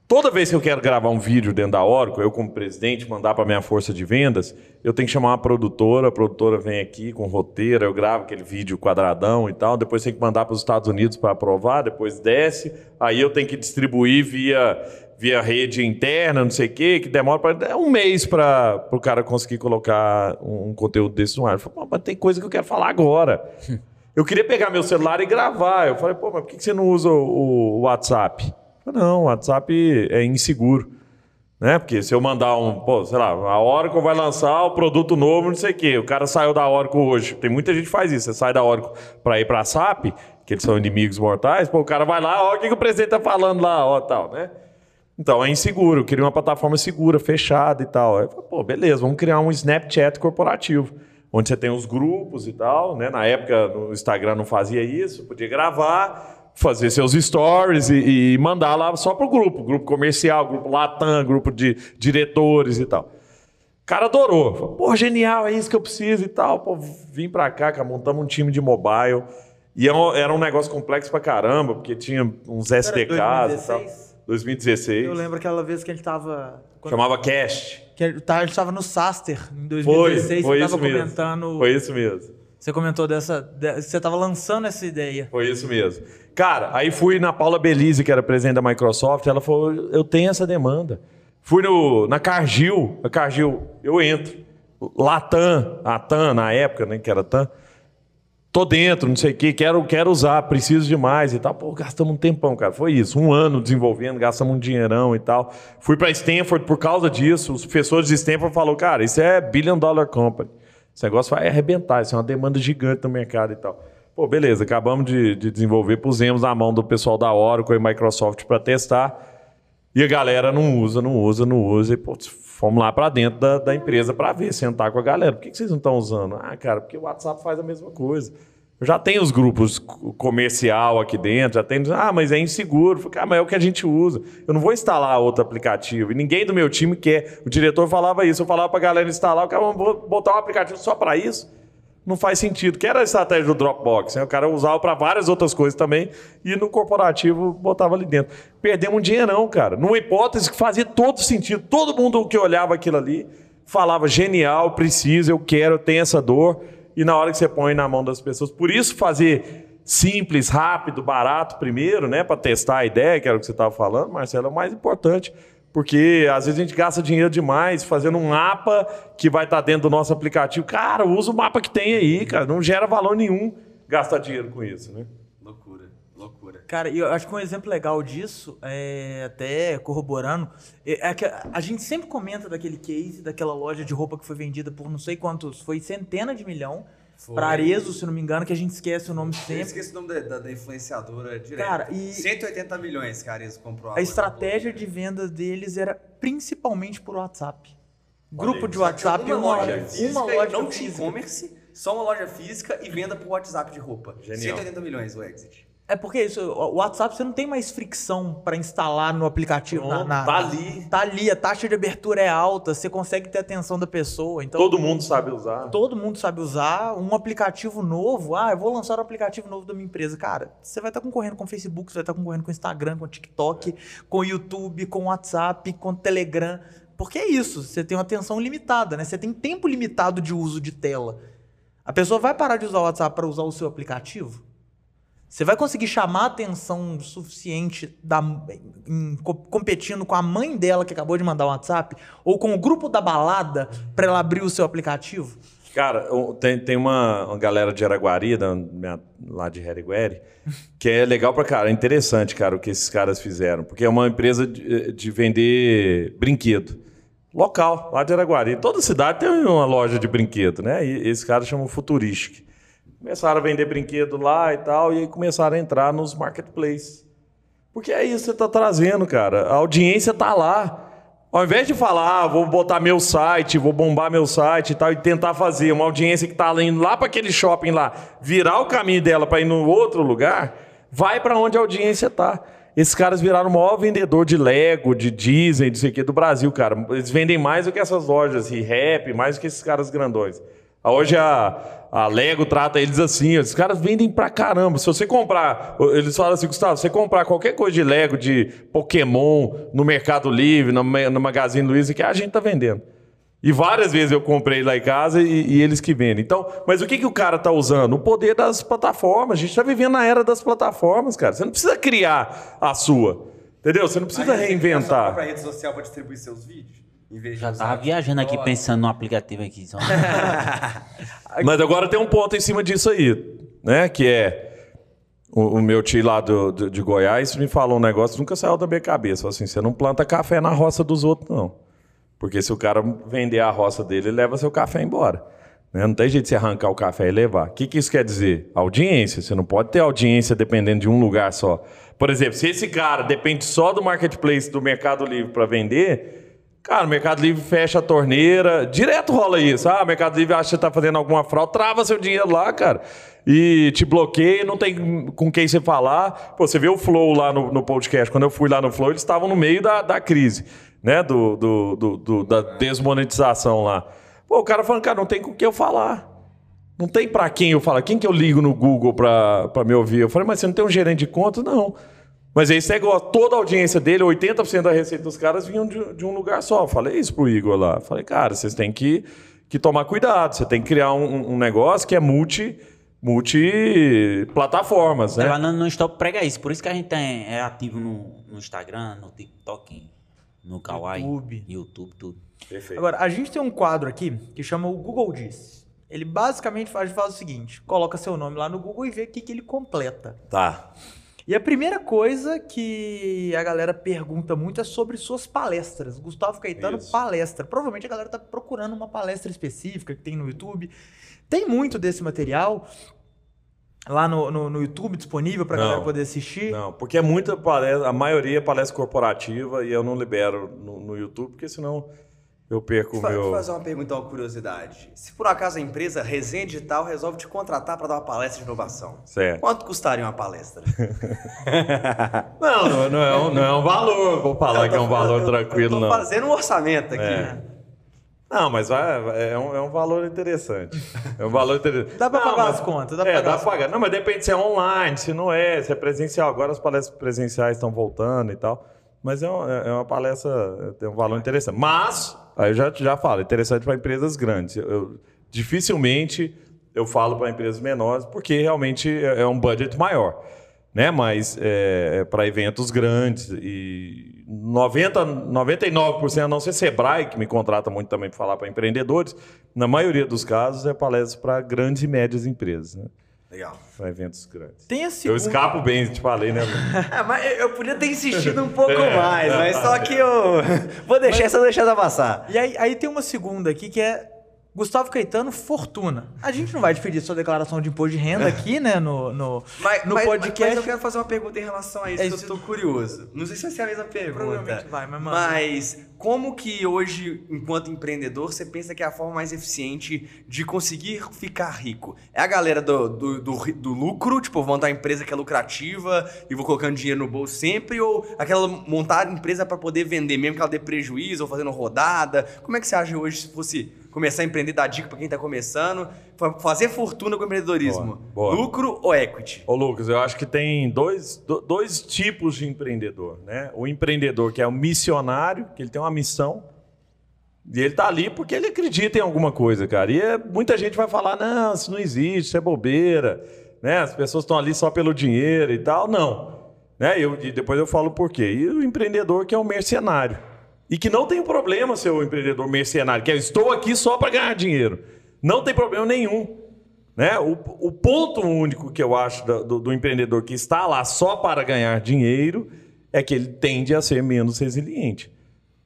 Toda vez que eu quero gravar um vídeo dentro da Oracle, eu como presidente, mandar para minha força de vendas, eu tenho que chamar uma produtora, a produtora vem aqui com roteiro, eu gravo aquele vídeo quadradão e tal, depois tem que mandar para os Estados Unidos para aprovar, depois desce, aí eu tenho que distribuir via, via rede interna, não sei o quê, que demora pra, é um mês para o cara conseguir colocar um, um conteúdo desse no ar. Eu falei, "Pô, mas tem coisa que eu quero falar agora. (laughs) Eu queria pegar meu celular e gravar. Eu falei, pô, mas por que que você não usa o, o WhatsApp? Não, o WhatsApp é inseguro. Né? Porque se eu mandar um, pô, sei lá, a Oracle vai lançar o produto novo, não sei o quê. O cara saiu da Oracle hoje. Tem muita gente que faz isso. Você sai da Oracle para ir para a SAP, que eles são inimigos mortais, pô, o cara vai lá, ó, o que, que o presidente tá falando lá, ó, tal, né? Então é inseguro. Eu queria uma plataforma segura, fechada e tal. Aí pô, beleza, vamos criar um Snapchat corporativo, onde você tem os grupos e tal, né? Na época no Instagram não fazia isso, podia gravar, fazer seus stories e, e mandar lá só pro grupo, grupo comercial, grupo Latam, grupo de diretores e tal. O cara adorou. Falou, pô, genial, é isso que eu preciso e tal. Pô, vim pra cá, cara, montamos um time de mobile. E é era um negócio complexo pra caramba, porque tinha uns SDKs e tal. 2016? 2016. Eu lembro aquela vez que a gente tava. Chamava Cast. Que a gente tava no Saster em Foi, 2016. foi você isso tava comentando. Foi isso mesmo. Você comentou dessa. de- você tava lançando essa ideia. Foi isso mesmo. Cara, aí fui na Paula Belize, que era presidente da Microsoft, ela falou: eu tenho essa demanda. Fui no, na Cargill, a Cargill, eu entro. Latam, a TAM na época, né, que era TAM. Tô dentro, não sei o quê, quero, quero usar, preciso demais e tal. Pô, gastamos um tempão, cara. Foi isso, um ano desenvolvendo, gastamos um dinheirão e tal. Fui para Stanford por causa disso. Os professores de Stanford falaram, cara, isso é billion dollar company. Esse negócio vai arrebentar, isso é uma demanda gigante no mercado e tal. Pô, beleza, acabamos de, de desenvolver, pusemos na mão do pessoal da Oracle e Microsoft para testar. E a galera não usa, não usa, não usa. E, putz, fomos lá para dentro da, da empresa para ver, sentar com a galera. Por que, que vocês não estão usando? Ah, cara, porque o WhatsApp faz a mesma coisa. Já tenho os grupos co- comercial aqui dentro, já tem. Ah, mas é inseguro. Ah, mas é o que a gente usa. Eu não vou instalar outro aplicativo. E ninguém do meu time quer. O diretor falava isso. Eu falava para a galera instalar, o cara vou botar um aplicativo só para isso. Não faz sentido. Que era a estratégia do Dropbox. Né? O cara usava para várias outras coisas também e no corporativo botava ali dentro. Perdemos um dinheirão, cara. Numa hipótese que fazia todo sentido. Todo mundo que olhava aquilo ali falava genial, preciso, eu quero, eu tenho essa dor. E na hora que você põe na mão das pessoas. Por isso fazer simples, rápido, barato primeiro, né? Para testar a ideia, que era o que você estava falando, Marcelo, é o mais importante. Porque às vezes a gente gasta dinheiro demais fazendo um mapa que vai estar dentro do nosso aplicativo. Cara, usa o mapa que tem aí, cara. Não gera valor nenhum gastar dinheiro com isso, né? Cara, e eu acho que um exemplo legal disso, é, até corroborando, é é que a a gente sempre comenta daquele case, daquela loja de roupa que foi vendida por não sei quantos, foi centena de milhão, Foi. para Arezo, se não me engano, que a gente esquece o nome Eu sempre. esqueci o nome da, da- da influenciadora direto. Cara, e- 180 milhões que a Arezzo comprou. A estratégia de venda deles era principalmente por WhatsApp. Grupo de WhatsApp e uma uma, loja física uma loja não tinha e-commerce, só uma loja física e venda por WhatsApp de roupa. Genial. 180 milhões o exit. É porque isso, o WhatsApp você não tem mais fricção para instalar no aplicativo. na- Pronto, na- tá ali. Tá ali, a taxa de abertura é alta, você consegue ter a atenção da pessoa. Então, Todo mundo sabe usar. todo mundo sabe usar um aplicativo novo. Ah, eu vou lançar um aplicativo novo da minha empresa. Cara, você vai estar concorrendo com o Facebook, você vai estar concorrendo com o Instagram, com o TikTok, com o YouTube, com o WhatsApp, com o Telegram. Porque é isso, você tem uma atenção limitada, né? Você tem tempo limitado de uso de tela. A pessoa vai parar de usar o WhatsApp para usar o seu aplicativo? Você vai conseguir chamar a atenção suficiente da, em- co- competindo com a mãe dela que acabou de mandar um WhatsApp ou com o grupo da balada para ela abrir o seu aplicativo? Cara, tem, tem uma, uma galera de Araguari, da minha- lá de Herigueri, (laughs) que é legal pra cara, é interessante, cara, o que esses caras fizeram. Porque é uma empresa de, de vender brinquedo. Local, lá de Araguari. Toda cidade tem uma loja de brinquedo, né? E esse cara chama Futuristic. Começaram a vender brinquedo lá e tal, e aí começaram a entrar nos marketplaces. Porque é isso que você está trazendo, cara. A audiência está lá. Ao invés de falar, ah, vou botar meu site, vou bombar meu site e tal, e tentar fazer uma audiência que está indo lá para aquele shopping lá, virar o caminho dela para ir no outro lugar, vai para onde a audiência está. Esses caras viraram o maior vendedor de Lego, de Disney, não sei que, do Brasil, cara. Eles vendem mais do que essas lojas e rap, mais do que esses caras grandões. Hoje a, a Lego trata eles assim, os caras vendem pra caramba. Se você comprar, eles falam assim, Gustavo, se você comprar qualquer coisa de Lego, de Pokémon, no Mercado Livre, no, no Magazine Luiza, que a gente tá vendendo. E várias vezes eu comprei lá em casa e, e eles que vendem. Então, mas o que, que o cara tá usando? O poder das plataformas. A gente tá vivendo na era das plataformas, cara. Você não precisa criar a sua. Entendeu? Você não precisa reinventar. Pra rede social para distribuir seus vídeos. Já tava viajando aqui pensando no aplicativo aqui. Só. (laughs) Mas agora tem um ponto em cima disso aí, né? Que é o, o meu tio lá do, do- de Goiás me falou um negócio que nunca saiu da minha cabeça. Falou assim: você não planta café na roça dos outros, não. Porque se o cara vender a roça dele, ele leva seu café embora. né? Não tem jeito de você arrancar o café e levar. O que, que isso quer dizer? Audiência. Você não pode ter audiência dependendo de um lugar só. Por exemplo, se esse cara depende só do marketplace do Mercado Livre para vender, Cara, o Mercado Livre fecha a torneira, direto rola isso. Ah, o Mercado Livre acha que tá fazendo alguma fraude, trava seu dinheiro lá, cara. E te bloqueia, não tem com quem você falar. Pô, você vê o Flow lá no, no podcast. Quando eu fui lá no Flow, eles estavam no meio da, da crise, né? Do, do, do- do- da desmonetização lá. Pô, o cara falando, cara, não tem com quem eu falar. Não tem pra quem eu falar. Quem que eu ligo no Google pra me ouvir? Eu falei, mas você não tem um gerente de conta? Não. Mas aí esse negócio, toda a audiência dele, 80% da receita dos caras vinham de, de um lugar só. Falei isso pro Igor lá. Falei, cara, vocês têm que, que tomar cuidado. Você tem que criar um, um negócio que é multi, multi-plataformas, né? Lá no, no Stop prega isso. Por isso que a gente tem- é ativo no, no Instagram, no TikTok, no Kawaii, YouTube. YouTube, tudo. Perfeito. Agora, a gente tem um quadro aqui que chama o Google Diz. Ele basicamente faz, faz o seguinte: coloca seu nome lá no Google e vê o que, que ele completa. Tá. E a primeira coisa que a galera pergunta muito é sobre suas palestras. Gustavo Caetano, Isso. palestra. Provavelmente a galera tá procurando uma palestra específica que tem no YouTube. Tem muito desse material lá no, no, no YouTube disponível pra Não. galera poder assistir. Não, porque é muita palestra, a maioria é palestra corporativa e eu não libero no, no YouTube, porque senão eu perco o meu. Vou fazer uma pergunta, uma curiosidade. Se por acaso a empresa Resenha Digital resolve te contratar para dar uma palestra de inovação, Certo. quanto custaria uma palestra? (laughs) Não, não, não é um, não é um valor, vou falar que é um valor Eu- tranquilo, eu não. tô fazendo um orçamento aqui. É. Não, mas vai, vai- é, um, é um valor interessante. É um valor interessante. (laughs) Dá Não, pagar mas- as contas, dá pra é, pagar dá pra pagar. Não, mas depende se é online, se não é, se é presencial. Agora as palestras presenciais estão voltando e tal. Mas é, um- é uma palestra, tem um valor interessante. Mas, aí eu já, já falo, é interessante para empresas grandes. Eu, dificilmente eu falo para empresas menores, porque realmente é, é um budget maior. Né? Mas é, para eventos grandes e 90, 99%, a não ser Sebrae, que me contrata muito também para falar para empreendedores, na maioria dos casos é palestra para grandes e médias empresas, né? Legal. para eventos grandes. Tem a Eu segunda... escapo bem, te falei, né? (laughs) É, mas eu- eu podia ter insistido um pouco É. mais, mas só que eu (laughs) vou deixar essa deixada passar. E aí, aí tem uma segunda aqui que é Gustavo Caetano Fortuna. A gente não vai dividir sua declaração de imposto de renda aqui, né, no, no, Mas, no mas- podcast. mas eu quero fazer uma pergunta em relação a isso, É que isso. eu tô curioso. Não sei se vai ser a mesma pergunta. Provavelmente vai, mas manda. Mas como que hoje, enquanto empreendedor, você pensa que é a forma mais eficiente de conseguir ficar rico? É a galera do, do, do, do lucro, tipo, vou montar uma empresa que é lucrativa e vou colocando dinheiro no bolso sempre, ou aquela montar empresa para poder vender, mesmo que ela dê prejuízo ou fazendo rodada? Como é que você acha hoje se fosse começar a empreender, dar dica para quem tá começando, fa- fazer fortuna com empreendedorismo? Boa, boa. Lucro ou equity? Ô, Lucas, eu acho que tem dois, do- dois tipos de empreendedor, né? O empreendedor que é o missionário, que ele tem uma missão, e ele tá ali porque ele acredita em alguma coisa, cara. E é- muita gente vai falar, não, isso não existe, isso é bobeira. né? As pessoas estão ali só pelo dinheiro e tal. Não. Né? Eu, e depois eu falo por quê. E o empreendedor que é um mercenário. E que não tem problema ser o empreendedor mercenário, que é, estou aqui só para ganhar dinheiro. Não tem problema nenhum. Né? O, o ponto único que eu acho do, do, do empreendedor que está lá só para ganhar dinheiro é que ele tende a ser menos resiliente.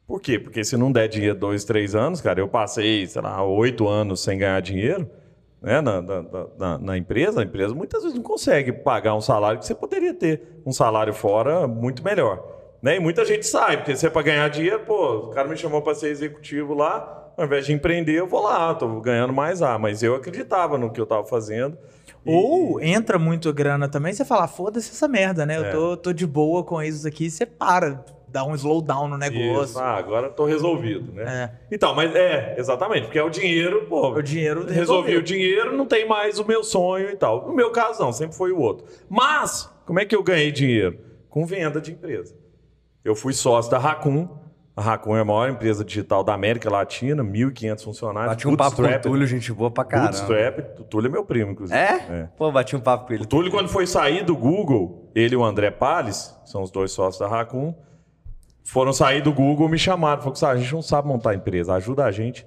Por quê? Porque se não der dinheiro dois, três anos, cara, eu passei, sei lá, oito anos sem ganhar dinheiro né, na, na, na, na, empresa, a empresa muitas vezes não consegue pagar um salário que você poderia ter um salário fora muito melhor. Né? E muita gente sai, porque se é para ganhar dinheiro, pô, o cara me chamou para ser executivo lá, ao invés de empreender, eu vou lá, estou ganhando mais lá. Mas eu acreditava no que eu estava fazendo. Ou entra muito grana também, você fala, foda-se essa merda, né? É. Eu tô, tô de boa com isso aqui, você para, dá um slowdown no negócio. Isso. Ah, agora estou resolvido, né? É. Então, mas é, exatamente, porque é o dinheiro, pô. O dinheiro resolvi resolveu. o dinheiro, não tem mais o meu sonho e tal. No meu caso, não, sempre foi o outro. Mas, como é que eu ganhei dinheiro? Com venda de empresa. Eu fui sócio da Racun. A Racun é a maior empresa digital da América Latina, 1.500 funcionários. Bati um papo com o Túlio, gente boa pra caramba. Bootstrap. O Túlio é meu primo, inclusive. É? Pô, bati um papo com ele. O Túlio, quando foi sair do Google, ele e o André Palles, são os dois sócios da Racun, foram sair do Google, me chamaram. Falaram, "Gustavo, a gente não sabe montar empresa, ajuda a gente.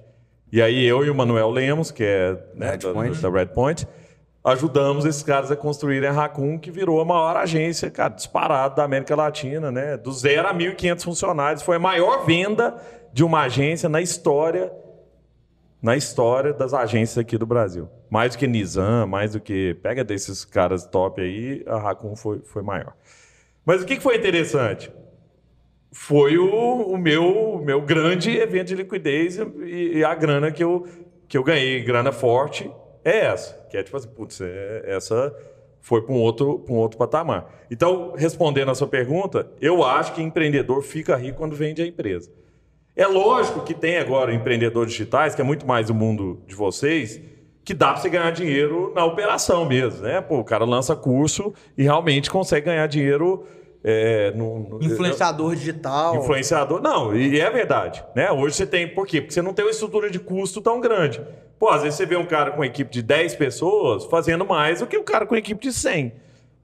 E aí eu e o Manuel Lemos, que é né, da, Redpoint. da Redpoint, ajudamos esses caras a construírem a Racun, que virou a maior agência, cara, disparada da América Latina, né? Do zero a 1.500 funcionários. Foi a maior venda de uma agência na história na história das agências aqui do Brasil. Mais do que Nizam, mais do que. Pega desses caras top aí, a Racun foi, foi maior. Mas o que foi interessante? Foi o, o meu, meu grande evento de liquidez e, e a grana que eu, que eu ganhei, grana forte, é essa. Que é tipo assim, putz, é- essa foi para um, outro, um outro patamar. Então, respondendo a sua pergunta, eu acho que empreendedor fica rico quando vende a empresa. É lógico que tem agora empreendedores digitais, que é muito mais o mundo de vocês, que dá para você ganhar dinheiro na operação mesmo, né? Pô, o cara lança curso e realmente consegue ganhar dinheiro é, no, Influenciador digital. Influenciador. Não, e é verdade. Né? Hoje você tem. Por quê? Porque você não tem uma estrutura de custo tão grande. Pô, às vezes você vê um cara com equipe de 10 pessoas fazendo mais do que o cara com equipe de 100.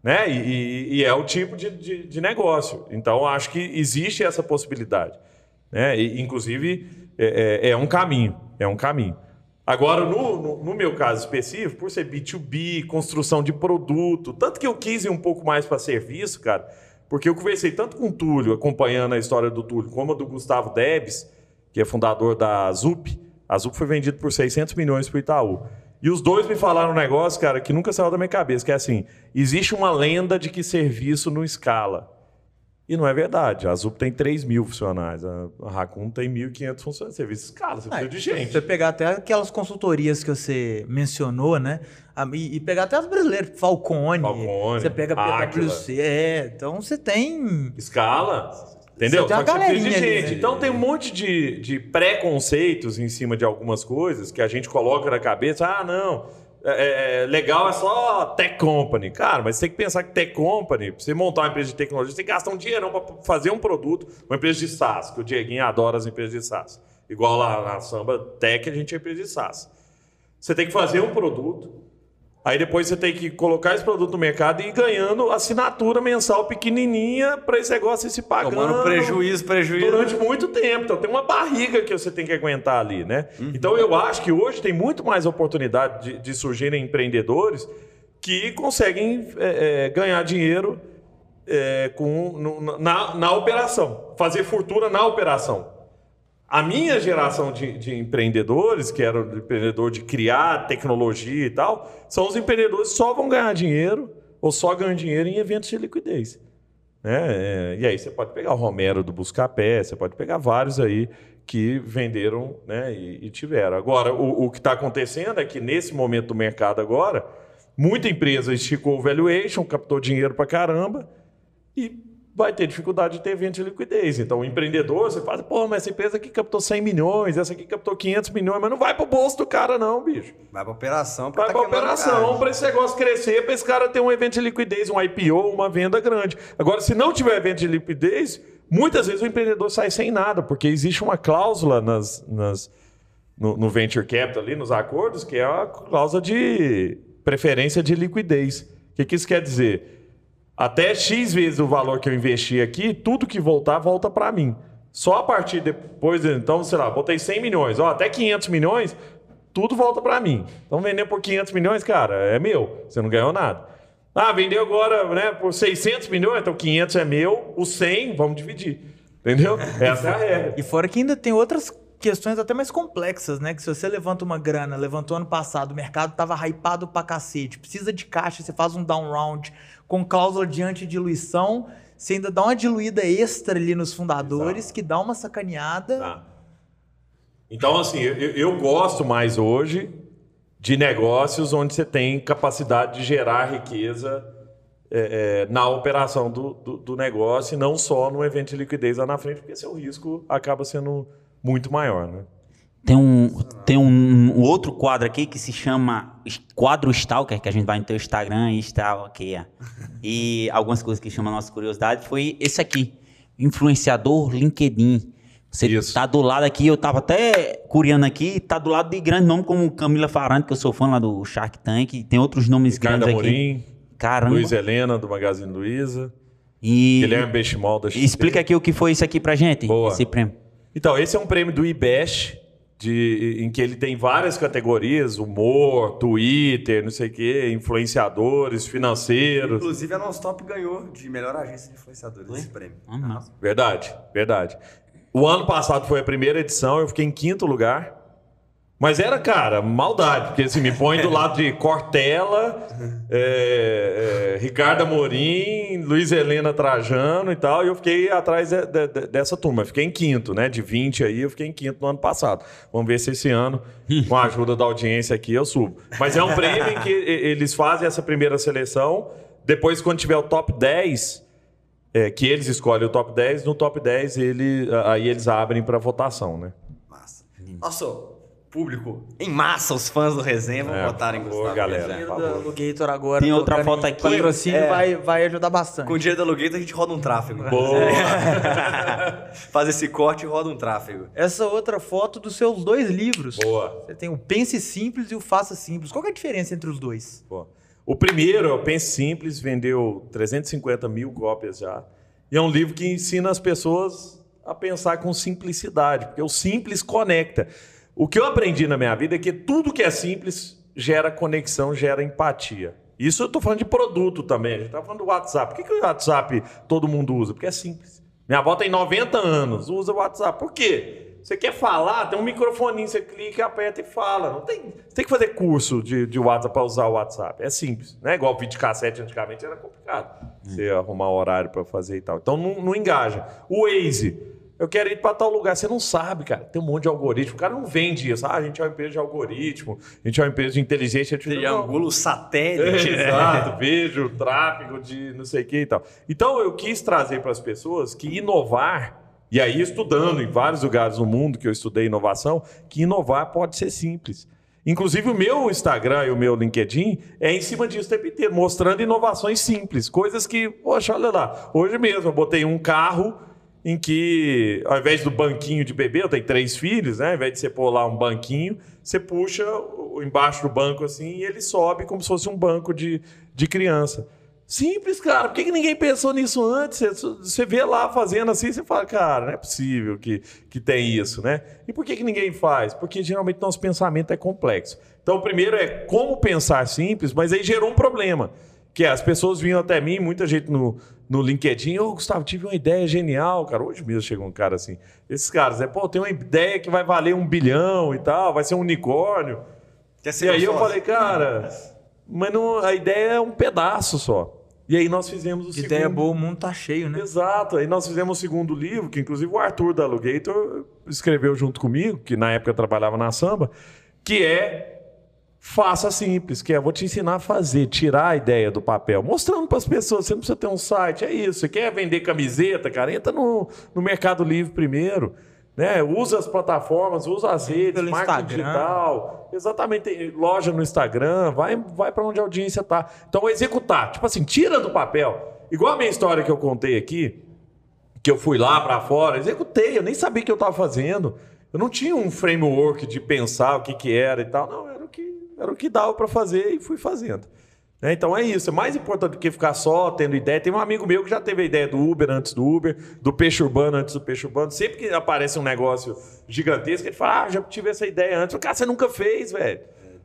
Né? E, e- e é o tipo de, de- de negócio. Então, acho que existe essa possibilidade. Né? E, inclusive, é, é- é um caminho. É um caminho. Agora, no, no- no meu caso específico, por ser B2B, construção de produto, tanto que eu quis ir um pouco mais para serviço, cara, porque eu conversei tanto com o Túlio, acompanhando a história do Túlio, como a do Gustavo Debs, que é fundador da Zup. A Zup foi vendida por 600 milhões para o Itaú. E os dois me falaram um negócio, cara, que nunca saiu da minha cabeça, que é assim, existe uma lenda de que serviço não escala. E não é verdade. A Zup tem 3 mil funcionários, a Racun tem 1.500 funcionários. Serviço escala, você Ah, precisa de Se gente. você pegar até aquelas consultorias que você mencionou, né? E, e pegar até as brasileiras, Falcone, Falcone, você pega. PwC, é. Então você tem. Escala. Entendeu? Só que você precisa de gente. né? Então tem um monte de, de preconceitos em cima de algumas coisas que a gente coloca na cabeça. Ah, não. é- é- legal é só tech company. Cara, mas você tem que pensar que tech company, pra você montar uma empresa de tecnologia, você tem que gastar um dinheirão para fazer um produto, uma empresa de SaaS, que o Dieguinho adora as empresas de SaaS. Igual lá na Samba Tech, a gente é empresa de SaaS. Você tem que fazer um produto, Aí depois você tem que colocar esse produto no mercado e ir ganhando assinatura mensal pequenininha para esse negócio ir se pagando. Tomando prejuízo, prejuízo. Durante muito tempo. Então tem uma barriga que você tem que aguentar ali, né? Então eu acho que hoje tem muito mais oportunidade de, de surgirem empreendedores que conseguem é, é, ganhar dinheiro é, com, no- na, na operação, fazer fortuna na operação. A minha geração de, de empreendedores, que era o empreendedor de criar tecnologia e tal, são os empreendedores que só vão ganhar dinheiro ou só ganham dinheiro em eventos de liquidez. Né? É, e aí você pode pegar o Romero do Buscapé, você pode pegar vários aí que venderam né, e, e tiveram. Agora, o, o que está acontecendo é que nesse momento do mercado agora, muita empresa esticou o valuation, captou dinheiro para caramba e vai ter dificuldade de ter evento de liquidez. Então, o empreendedor, você fala, pô, mas essa empresa aqui captou 100 milhões, essa aqui captou 500 milhões, mas não vai pro bolso do cara não, bicho. Vai pra operação. Vai tá pra operação, para esse negócio crescer, para esse cara ter um evento de liquidez, um IPO, uma venda grande. Agora, se não tiver evento de liquidez, muitas vezes o empreendedor sai sem nada, porque existe uma cláusula nas, nas, no, no venture capital ali, nos acordos, que é a cláusula de preferência de liquidez. que, que isso quer dizer? Até X vezes o valor que eu investi aqui, tudo que voltar, volta para mim. Só a partir depois, então, sei lá, botei 100 milhões, ó, até 500 milhões, tudo volta para mim. Então, vender por 500 milhões, cara, é meu, você não ganhou nada. Ah, vendeu agora né, por 600 milhões, então 500 é meu, os 100 vamos dividir. Entendeu? (laughs) Essa é a regra. E fora que ainda tem outras questões até mais complexas, né? Que se você levanta uma grana, levantou ano passado, o mercado tava hypado pra cacete, precisa de caixa, você faz um down round com cláusula de antidiluição, você ainda dá uma diluída extra ali nos fundadores, Exato. que dá uma sacaneada. Tá. Então, assim, eu, eu gosto mais hoje de negócios onde você tem capacidade de gerar riqueza é, é, na operação do, do, do negócio e não só no evento de liquidez lá na frente, porque seu risco acaba sendo muito maior, né? Tem um, tem um, um outro quadro aqui que se chama quadro Stalker, que a gente vai no teu Instagram e stalkeia. E algumas coisas que chamam a nossa curiosidade foi esse aqui, influenciador LinkedIn. Você Isso. tá do lado aqui, eu tava até curiando aqui, tá do lado de grandes nomes como Camila Farante, que eu sou fã lá do Shark Tank, tem outros nomes Ricardo grandes aqui. Amorim, Caramba. Luiz Helena, do Magazine Luiza, E, Guilherme Benchimol, da explica aqui o que foi isso aqui pra gente, Boa. esse prêmio. Então, esse é um prêmio do IBEST, de, em que ele tem várias categorias, humor, Twitter, não sei o quê, influenciadores, financeiros. Inclusive, a Nonstop ganhou de melhor agência de influenciadores esse prêmio. Massa. Verdade, verdade. O ano passado foi a primeira edição, eu fiquei em quinto lugar. Mas era, cara, maldade, porque assim, me põe do lado de Cortella, é, é, Ricardo Amorim, Luiz Helena Trajano e tal, e eu fiquei atrás de- de- de- dessa turma. Fiquei em quinto, né? De 20 aí, eu fiquei em quinto no ano passado. Vamos ver se esse ano, com a ajuda da audiência aqui, eu subo. Mas é um prêmio em que eles fazem essa primeira seleção, depois, quando tiver o top 10, é, que eles escolhem o top 10, no top 10 ele, aí eles abrem para votação, né? Massa. Nosso público, em massa, os fãs do Resenha vão É, votar em por Gustavo. favor, galera. Por favor. Agora. Tem outra foto aqui. Patrocínio É. vai, vai ajudar bastante. Com o dinheiro da Alugator a gente roda um tráfego. Boa. (laughs) Faz esse corte e roda um tráfego. Essa outra foto dos seus dois livros. Boa. Você tem o Pense Simples e o Faça Simples. Qual que é a diferença entre os dois? Boa. O primeiro, o Pense Simples, vendeu 350 mil cópias já. E é um livro que ensina as pessoas a pensar com simplicidade, porque o simples conecta. O que eu aprendi na minha vida é que tudo que é simples gera conexão, gera empatia. Isso eu estou falando de produto também. A gente está falando do WhatsApp. Por que, que o WhatsApp todo mundo usa? Porque é simples. Minha avó tem 90 anos, usa o WhatsApp. Por quê? Você quer falar, tem um microfoninho, você clica, aperta e fala. Não tem, você tem que fazer curso de, de WhatsApp para usar o WhatsApp. É simples. Não é igual videocassete antigamente, era complicado. Você arrumar horário para fazer e tal. Então não, não engaja. O Waze. Eu quero ir para tal lugar. Você não sabe, cara. Tem um monte de algoritmo. O cara não vende isso. Ah, a gente é uma empresa de algoritmo. A gente é uma empresa de inteligência artificial. Triângulo satélite. né? Exato, vejo tráfego de não sei o que e tal. Então eu quis trazer para as pessoas que inovar, e aí estudando em vários lugares do mundo que eu estudei inovação, que inovar pode ser simples. Inclusive o meu Instagram e o meu LinkedIn é em cima disso o tempo inteiro, mostrando inovações simples, coisas que, poxa, olha lá, hoje mesmo eu botei um carro em que, ao invés do banquinho de bebê, eu tenho três filhos, né? Ao invés de você pôr lá um banquinho, você puxa embaixo do banco assim e ele sobe como se fosse um banco de, de criança. Simples, cara. Por que, que ninguém pensou nisso antes? Você vê lá fazendo assim, você fala, cara, não é possível que, que tem isso, né? E por que, que ninguém faz? Porque geralmente nosso pensamento é complexo. Então, o primeiro é como pensar simples, mas aí gerou um problema. Que é, as pessoas vinham até mim, muita gente no, no LinkedIn, ô Gustavo, tive uma ideia genial, cara. Hoje mesmo chegou um cara assim. Esses caras, é, pô, tem uma ideia que vai valer um bilhão e tal, vai ser um unicórnio. Quer E ser aí meu eu falei, cara, (laughs) mas não, a ideia é um pedaço só. E aí nós fizemos o segundo. Ideia boa, o mundo tá cheio, né? Exato. Aí nós fizemos o segundo livro, que inclusive o Arthur da Alugator escreveu junto comigo, que na época trabalhava na samba, que é Faça Simples, que é vou te ensinar a fazer, tirar a ideia do papel, mostrando para as pessoas, você não precisa ter um site, é isso. Você quer vender camiseta, cara, entra no, no Mercado Livre primeiro. Né? Usa as plataformas, usa as redes, pelo marketing Instagram. digital. Exatamente, tem loja no Instagram, vai, vai para onde a audiência tá. Então, executar, tipo assim, tira do papel. Igual a minha história que eu contei aqui, que eu fui lá para fora, executei, eu nem sabia o que eu estava fazendo. Eu não tinha um framework de pensar o que, que era e tal. Não, era o que, dava para fazer e fui fazendo. Né? Então é isso, é mais importante do que ficar só tendo ideia. Tem um amigo meu que já teve a ideia do Uber antes do Uber, do peixe urbano antes do peixe urbano. Sempre que aparece um negócio gigantesco, ele fala: Ah, já tive essa ideia antes. Cara, você nunca fez, velho.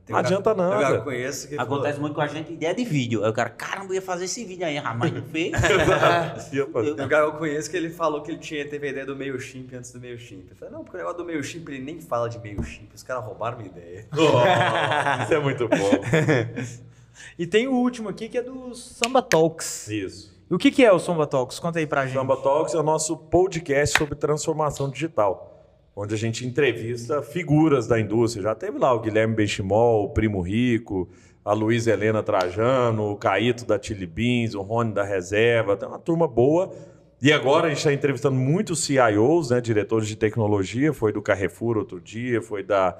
Tem Não um adianta cara- que eu nada. conheço que Acontece muito com a gente ideia de vídeo. Aí o cara, caramba, ia fazer esse vídeo aí, mas não fez. (laughs) Falou, tem um cara que eu conheço que ele falou que ele tinha, teve a ideia do MailChimp antes do MailChimp. Eu falei, não, porque o negócio do MailChimp ele nem fala de MailChimp. Os caras roubaram minha ideia. (laughs) Oh, isso é muito bom. (laughs) E tem o último aqui que é do Samba Talks. Isso. E o que, que é o Samba Talks? Conta aí pra gente. Samba Talks é o nosso podcast sobre transformação digital, onde a gente entrevista figuras da indústria. Já teve lá o Guilherme Benchimol, o Primo Rico, a Luísa Helena Trajano, o Caíto da Chili Beans, o Rony da Reserva. Tem uma turma boa. E agora a gente está entrevistando muitos CIOs, né, diretores de tecnologia. Foi do Carrefour outro dia, foi da,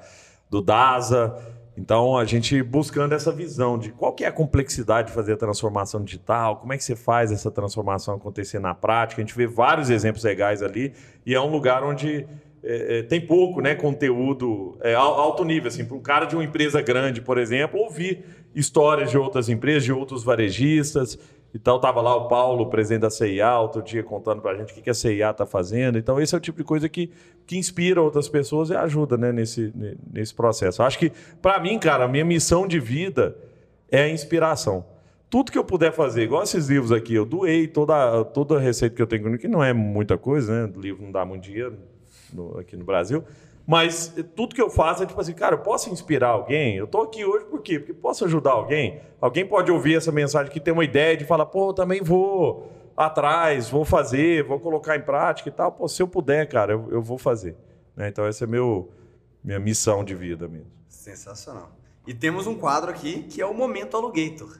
do DASA. Então, a gente buscando essa visão de qual que é a complexidade de fazer a transformação digital, como é que você faz essa transformação acontecer na prática. A gente vê vários exemplos legais ali e é um lugar onde é, é, tem pouco né, conteúdo é, al- alto nível. Assim, Para um cara de uma empresa grande, por exemplo, ouvir histórias de outras empresas, de outros varejistas. Então, estava lá o Paulo, presidente da CIA, outro dia contando para a gente o que a CIA está fazendo. Então, esse é o tipo de coisa que, que inspira outras pessoas e ajuda né, nesse, ne- nesse processo. Acho que, para mim, cara, a minha missão de vida é a inspiração. Tudo que eu puder fazer, igual esses livros aqui, eu doei toda, toda a receita que eu tenho, que não é muita coisa, né? O livro não dá muito dinheiro no- aqui no Brasil. Mas tudo que eu faço é tipo assim, cara, eu posso inspirar alguém? Eu tô aqui hoje por quê? Porque posso ajudar alguém? Alguém pode ouvir essa mensagem que tem uma ideia de falar, pô, eu também vou atrás, vou fazer, vou colocar em prática e tal. Pô, se eu puder, cara, eu, eu vou fazer. né? Então essa é meu, minha missão de vida mesmo. Sensacional. E temos um quadro aqui que é o Momento Alugator.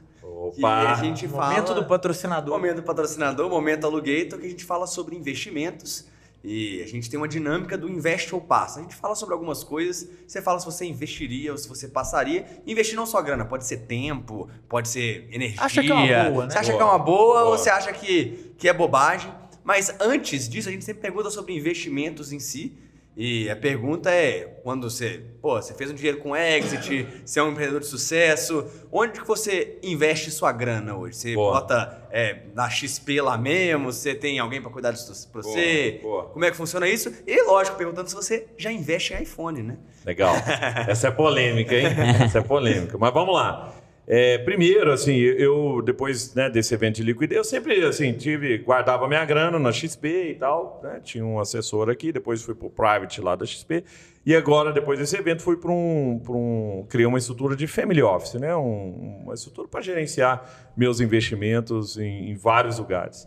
Que Opa! a gente fala... Momento do patrocinador. Momento patrocinador, momento alugator, que a gente fala sobre investimentos e a gente tem uma dinâmica do investe ou passa. A gente fala sobre algumas coisas, você fala se você investiria ou se você passaria. Investir não só grana, pode ser tempo, pode ser energia. Acha que é uma boa, né? Você acha Boa. que é uma boa, ou Boa. você acha que, que é bobagem? Mas antes disso, a gente sempre pergunta sobre investimentos em si. E a pergunta é, quando você, pô, você fez um dinheiro com exit, você é um empreendedor de sucesso, onde que você investe sua grana hoje? Você Boa. bota é, na XP lá mesmo, você tem alguém para cuidar disso pra você? Boa. Como é que funciona isso? E lógico, perguntando se você já investe em iPhone, né? Legal. (laughs) Essa é polêmica, hein? Essa é polêmica. Mas vamos lá. É, primeiro, assim, eu depois né, desse evento de liquidez, eu sempre assim tive guardava minha grana na XP e tal, né? Tinha um assessor aqui, depois fui para o private lá da XP e agora depois desse evento fui para um, um criei uma estrutura de family office, né? Um- uma estrutura para gerenciar meus investimentos em, em vários lugares.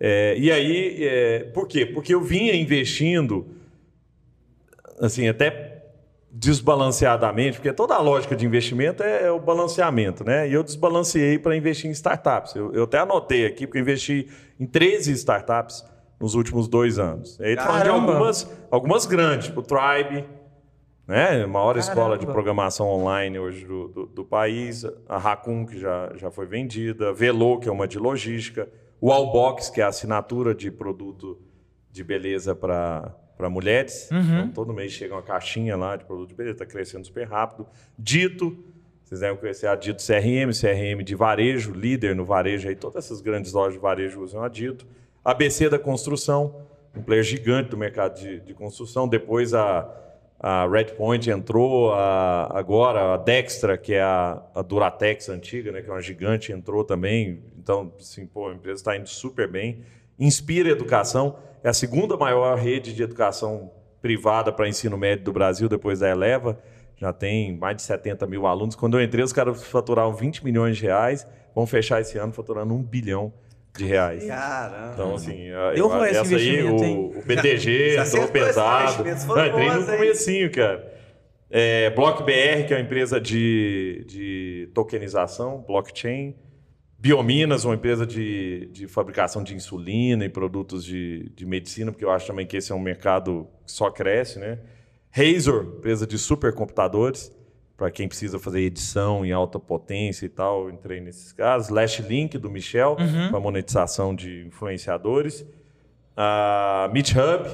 É, e aí, é, por quê? Porque eu vinha investindo assim, até desbalanceadamente, porque toda a lógica de investimento é, é o balanceamento, né? E eu desbalanceei para investir em startups. Eu, eu até anotei aqui, porque eu investi em 13 startups nos últimos dois anos. Aí tô falando de Caramba! algumas, algumas grandes, tipo Tribe, né? A maior escola de Caramba! programação online hoje do, do, do país, a Raccoon, que já, já foi vendida, Velo, que é uma de logística, o Allbox, que é a assinatura de produto de beleza para mulheres. Então, todo mês chega uma caixinha lá de produto de beleza, está crescendo super rápido. Dito, vocês devem conhecer a Dito CRM, CRM de varejo, líder no varejo, aí todas essas grandes lojas de varejo usam a Dito. ABC da Construção, um player gigante do mercado de, de construção. Depois a, a Redpoint entrou, a- agora a Dextra, que é a, a Duratex antiga, né, que é uma gigante, entrou também. Então, assim, pô, a empresa está indo super bem. Inspira Educação é a segunda maior rede de educação privada para ensino médio do Brasil, depois da Eleva. Já tem mais de 70 mil alunos. Quando eu entrei, os caras faturavam 20 milhões de reais. Vão fechar esse ano faturando um bilhão de reais. Caramba. Então, assim, Deu eu- esse essa aí, o, o BTG entrou pesado. Não, entrei no comecinho, cara. É, Block BR, que é uma empresa de, de tokenização, blockchain. Biominas, uma empresa de, de fabricação de insulina e produtos de, de medicina, porque eu acho também que esse é um mercado que só cresce, né? Razor, empresa de supercomputadores, para quem precisa fazer edição em alta potência e tal, entrei nesses casos. Lashlink, do Michel, para monetização de influenciadores. A Meet Hub,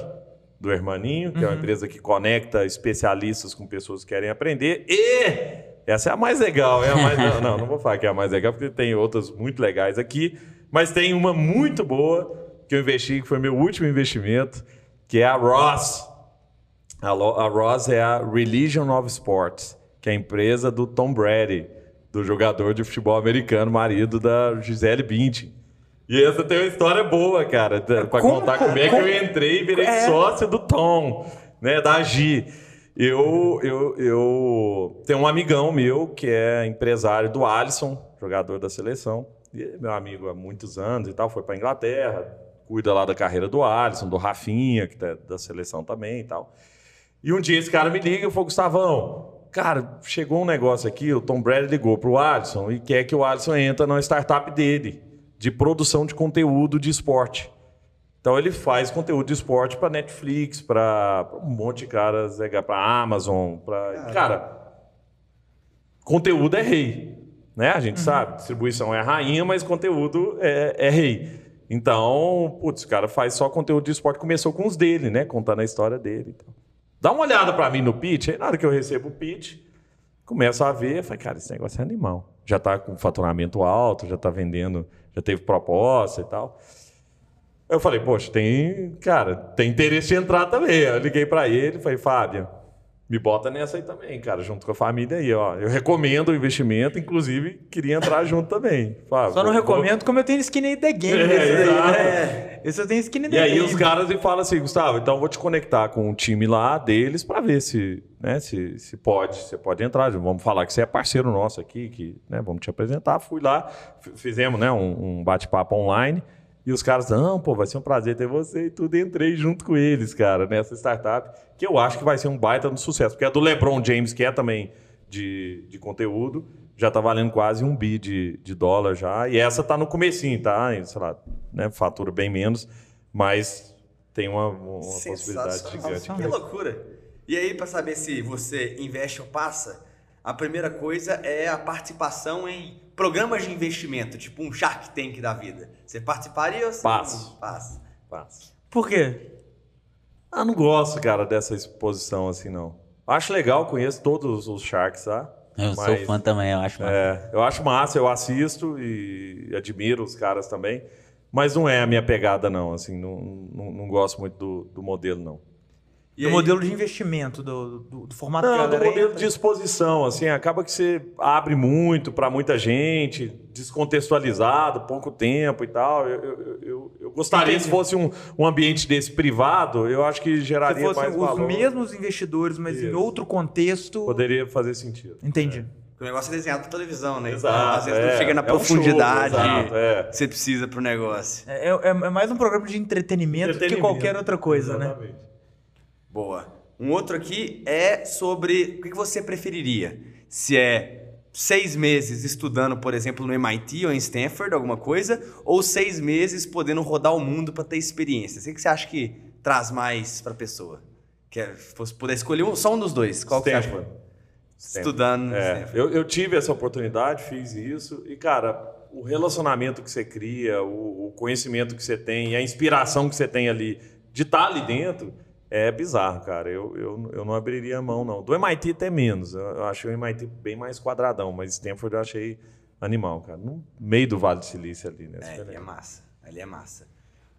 do Hermaninho, que é uma empresa que conecta especialistas com pessoas que querem aprender. E Essa é a mais legal. É a mais... (laughs) não, não, não vou falar que é a mais legal, porque tem outras muito legais aqui. Mas tem uma muito boa que eu investi, que foi meu último investimento, que é a Ross. A, a Ross é a Religion of Sports, que é a empresa do Tom Brady, do jogador de futebol americano, marido da Gisele Bündchen. E essa tem uma história boa, cara, pra Como- contar como é que como- eu entrei e virei É. sócio do Tom, né, da Gi. Eu, eu, eu tenho um amigão meu que é empresário do Alisson, jogador da seleção. E é meu amigo há muitos anos e tal, foi para Inglaterra, cuida lá da carreira do Alisson, do Rafinha, que tá da seleção também e tal. E um dia esse cara me liga e falou, Gustavão, cara, chegou um negócio aqui, o Tom Brady ligou pro Alisson e quer que o Alisson entre na startup dele, de produção de conteúdo de esporte. Então ele faz conteúdo de esporte para Netflix, para um monte de caras, para Amazon, para cara, conteúdo é rei, né? A gente sabe, distribuição é rainha, mas conteúdo é, é rei. Então, putz, o cara faz só conteúdo de esporte, começou com os dele, né? Contando a história dele. e tal. Dá uma olhada para mim no pitch, aí na hora que eu recebo o pitch, começo a ver, eu falei, cara, esse negócio é animal. Já tá com faturamento alto, já tá vendendo, já teve proposta e tal. Eu falei, poxa, tem, cara, tem interesse de entrar também. Eu liguei para ele, falei, Fábio, me bota nessa aí também, cara, junto com a família aí, ó. Eu recomendo o investimento, inclusive queria entrar junto também. Fábio, Só não vou- recomendo como eu tenho skin in the game. É, esse daí, né? Eu tenho skin in the E aí game. os caras me falam assim, Gustavo, então eu vou te conectar com o time lá deles para ver se, né, se, se pode, você pode entrar. Vamos falar que você é parceiro nosso aqui, que, né, vamos te apresentar. Fui lá, fizemos, né, um, um bate-papo online. E os caras, não, pô, vai ser um prazer ter você e tudo. Entrei junto com eles, cara, nessa startup, que eu acho que vai ser um baita no sucesso. Porque a do LeBron James, que é também de, de conteúdo, já tá valendo quase um bi de, de dólar já. E essa tá no comecinho, tá? Sei lá, né, fatura bem menos, mas tem uma, uma possibilidade gigante. Que loucura. E aí, para saber se você investe ou passa, a primeira coisa é a participação em programas de investimento, tipo um Shark Tank da vida. Você participaria ou você Passo. não passa? Passa. Por quê? Ah, não gosto, cara, dessa exposição assim, não. Acho legal, conheço todos os Sharks, tá? Eu sou Mas- fã também, eu acho. massa. É, eu acho massa, eu assisto e admiro os caras também, mas não é a minha pegada, não. Assim, não, não, não gosto muito do, do modelo, não. E do aí- modelo de investimento, do, do, do formato Não, do modelo entra. de exposição, assim, acaba que você abre muito para muita gente, descontextualizado, pouco tempo e tal. Eu, eu, eu, eu gostaria, Entendi. se fosse um, um ambiente desse privado, eu acho que Se geraria fossem mais os valor. mesmos investidores, mas em Isso. outro contexto. Poderia fazer sentido. Entendi. O negócio é desenhado pra televisão, né? Exato, então, às vezes é. não chega na É um show, profundidade exato, é. que você precisa pro negócio. É, é- é mais um programa de entretenimento, do que Entretenimento. qualquer outra coisa, né? Boa. Um outro aqui é sobre o que você preferiria. Se é seis meses estudando, por exemplo, no MIT ou em Stanford, alguma coisa, ou seis meses podendo rodar o mundo para ter experiência. O que você acha que traz mais para a pessoa? Que se fosse puder escolher um, só um dos dois, qual que você acha? Stanford. Estudando É, Stanford. eu, eu tive essa oportunidade, fiz isso, e, cara, o relacionamento que você cria, o, o conhecimento que você tem, a inspiração que você tem ali de estar ali dentro, é bizarro, cara. Eu, eu, eu não abriria a mão, não. Do MIT até menos. Eu, achei o MIT bem mais quadradão, mas Stanford eu achei animal, cara. No meio do Vale do Silício ali, né? É, ali é massa. Ali é massa.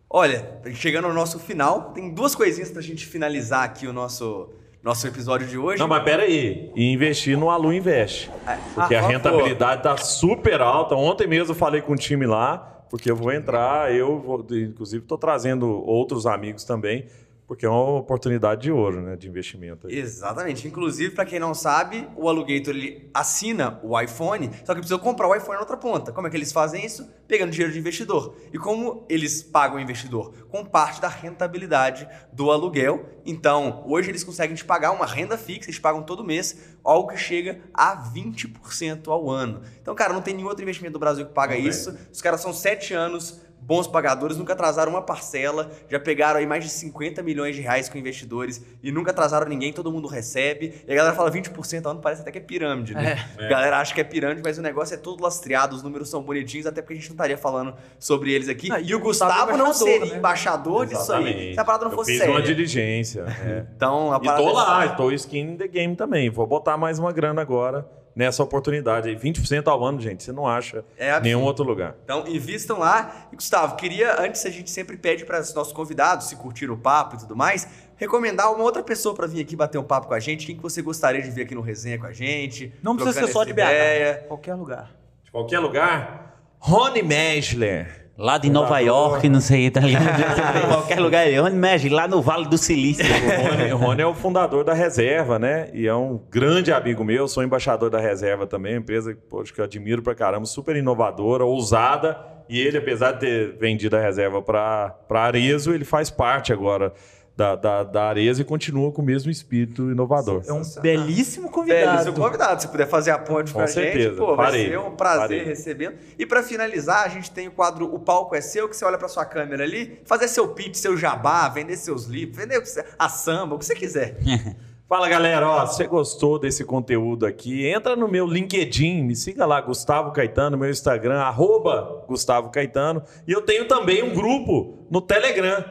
Olha, chegando ao nosso final, tem duas coisinhas pra gente finalizar aqui o nosso, nosso episódio de hoje. Não, mas pera aí. E investir no Alu Invest. Porque Ah, a ah, rentabilidade tá super alta. Ontem mesmo eu falei com o time lá, porque eu vou entrar, eu vou, inclusive estou trazendo outros amigos também, porque é uma oportunidade de ouro, né, de investimento. aí. Exatamente. Inclusive, para quem não sabe, o Alugator ele assina o iPhone, só que precisa comprar o iPhone na outra ponta. Como é que eles fazem isso? Pegando dinheiro de investidor. E como eles pagam o investidor? Com parte da rentabilidade do aluguel. Então, hoje eles conseguem te pagar uma renda fixa, eles pagam todo mês, algo que chega a 20% ao ano. Então, cara, não tem nenhum outro investimento do Brasil que paga Não isso. Os caras são sete anos bons pagadores, nunca atrasaram uma parcela, já pegaram aí mais de 50 milhões de reais com investidores e nunca atrasaram ninguém, todo mundo recebe. E a galera fala 20% ao ano, parece até que é pirâmide, né? A galera acha que é pirâmide, mas o negócio é todo lastreado, os números são bonitinhos, até porque a gente não estaria falando sobre eles aqui. Ah, e o Gustavo não embaixador, seria né? embaixador disso aí. Se a parada não eu fosse fiz séria. uma diligência. é. Então, a E parada tô é lá, séria. tô skin in the game também. Vou botar mais uma grana agora nessa oportunidade aí. 20% ao ano, gente, você não acha É absurdo. nenhum outro lugar. Então, invistam lá. E, Gustavo, queria, antes a gente sempre pede para os nossos convidados, se curtiram o papo e tudo mais, recomendar uma outra pessoa para vir aqui bater um papo com a gente. Quem que você gostaria de ver aqui no resenha com a gente? Não precisa ser só de BH. ideia. Qualquer lugar. De qualquer lugar, Rony Mesler. Lá de Nova York, não sei, tá ligado? (laughs) em qualquer lugar. Onde mexe? Lá no Vale do Silício. O Rony, o Rony é o fundador da Reserva, né? E é um grande amigo meu, sou embaixador da Reserva também, empresa poxa, que eu admiro pra caramba, super inovadora, ousada. E ele, apesar de ter vendido a Reserva para Arezo, ele faz parte agora da, da, da Arezzo e continua com o mesmo espírito inovador. É um belíssimo convidado. seu convidado, se puder fazer a ponte Com pra certeza, gente, pô, vai farei, ser um prazer recebendo. E pra finalizar, a gente tem o quadro O Palco é Seu, que você olha pra sua câmera ali, fazer seu pitch, seu jabá, vender seus livros, vender a samba, o que você quiser. (laughs) Fala galera, ó, se você gostou desse conteúdo aqui, entra no meu LinkedIn, me siga lá, Gustavo Caetano, meu Instagram, arroba Gustavo Caetano. E eu tenho também um grupo no Telegram,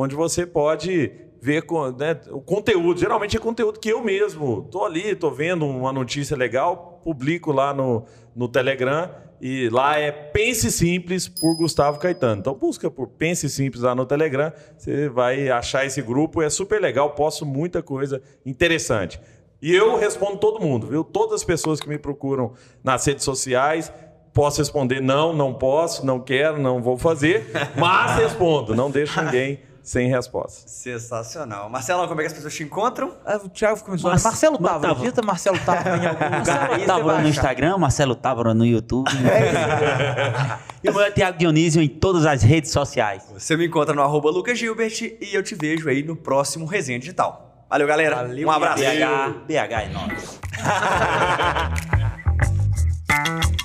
onde você pode ver né, o conteúdo. Geralmente é conteúdo que eu mesmo tô ali, tô vendo uma notícia legal, publico lá no, no Telegram. E lá é Pense Simples por Gustavo Caetano. Então busca por Pense Simples lá no Telegram, você vai achar esse grupo, é super legal, posto muita coisa interessante. E eu respondo todo mundo, viu? Todas as pessoas que me procuram nas redes sociais, posso responder não, não posso, não quero, não vou fazer, mas respondo, não deixo ninguém sem resposta. Sensacional. Marcelo, como é que as pessoas te encontram? Ah, O Thiago zoando. Mas- Marcelo Távora. tava. Digita Marcelo Távora em algum lugar. aí Marcelo você Távora vai no achar. Instagram, Marcelo Távora no YouTube. (laughs) e o meu é Thiago Dionísio em todas as redes sociais. Você me encontra no arroba Lucas Gilbert e eu te vejo aí no próximo Resenha Digital. Valeu, galera. Valeu, um abraço. BH, BH é nóis. (laughs)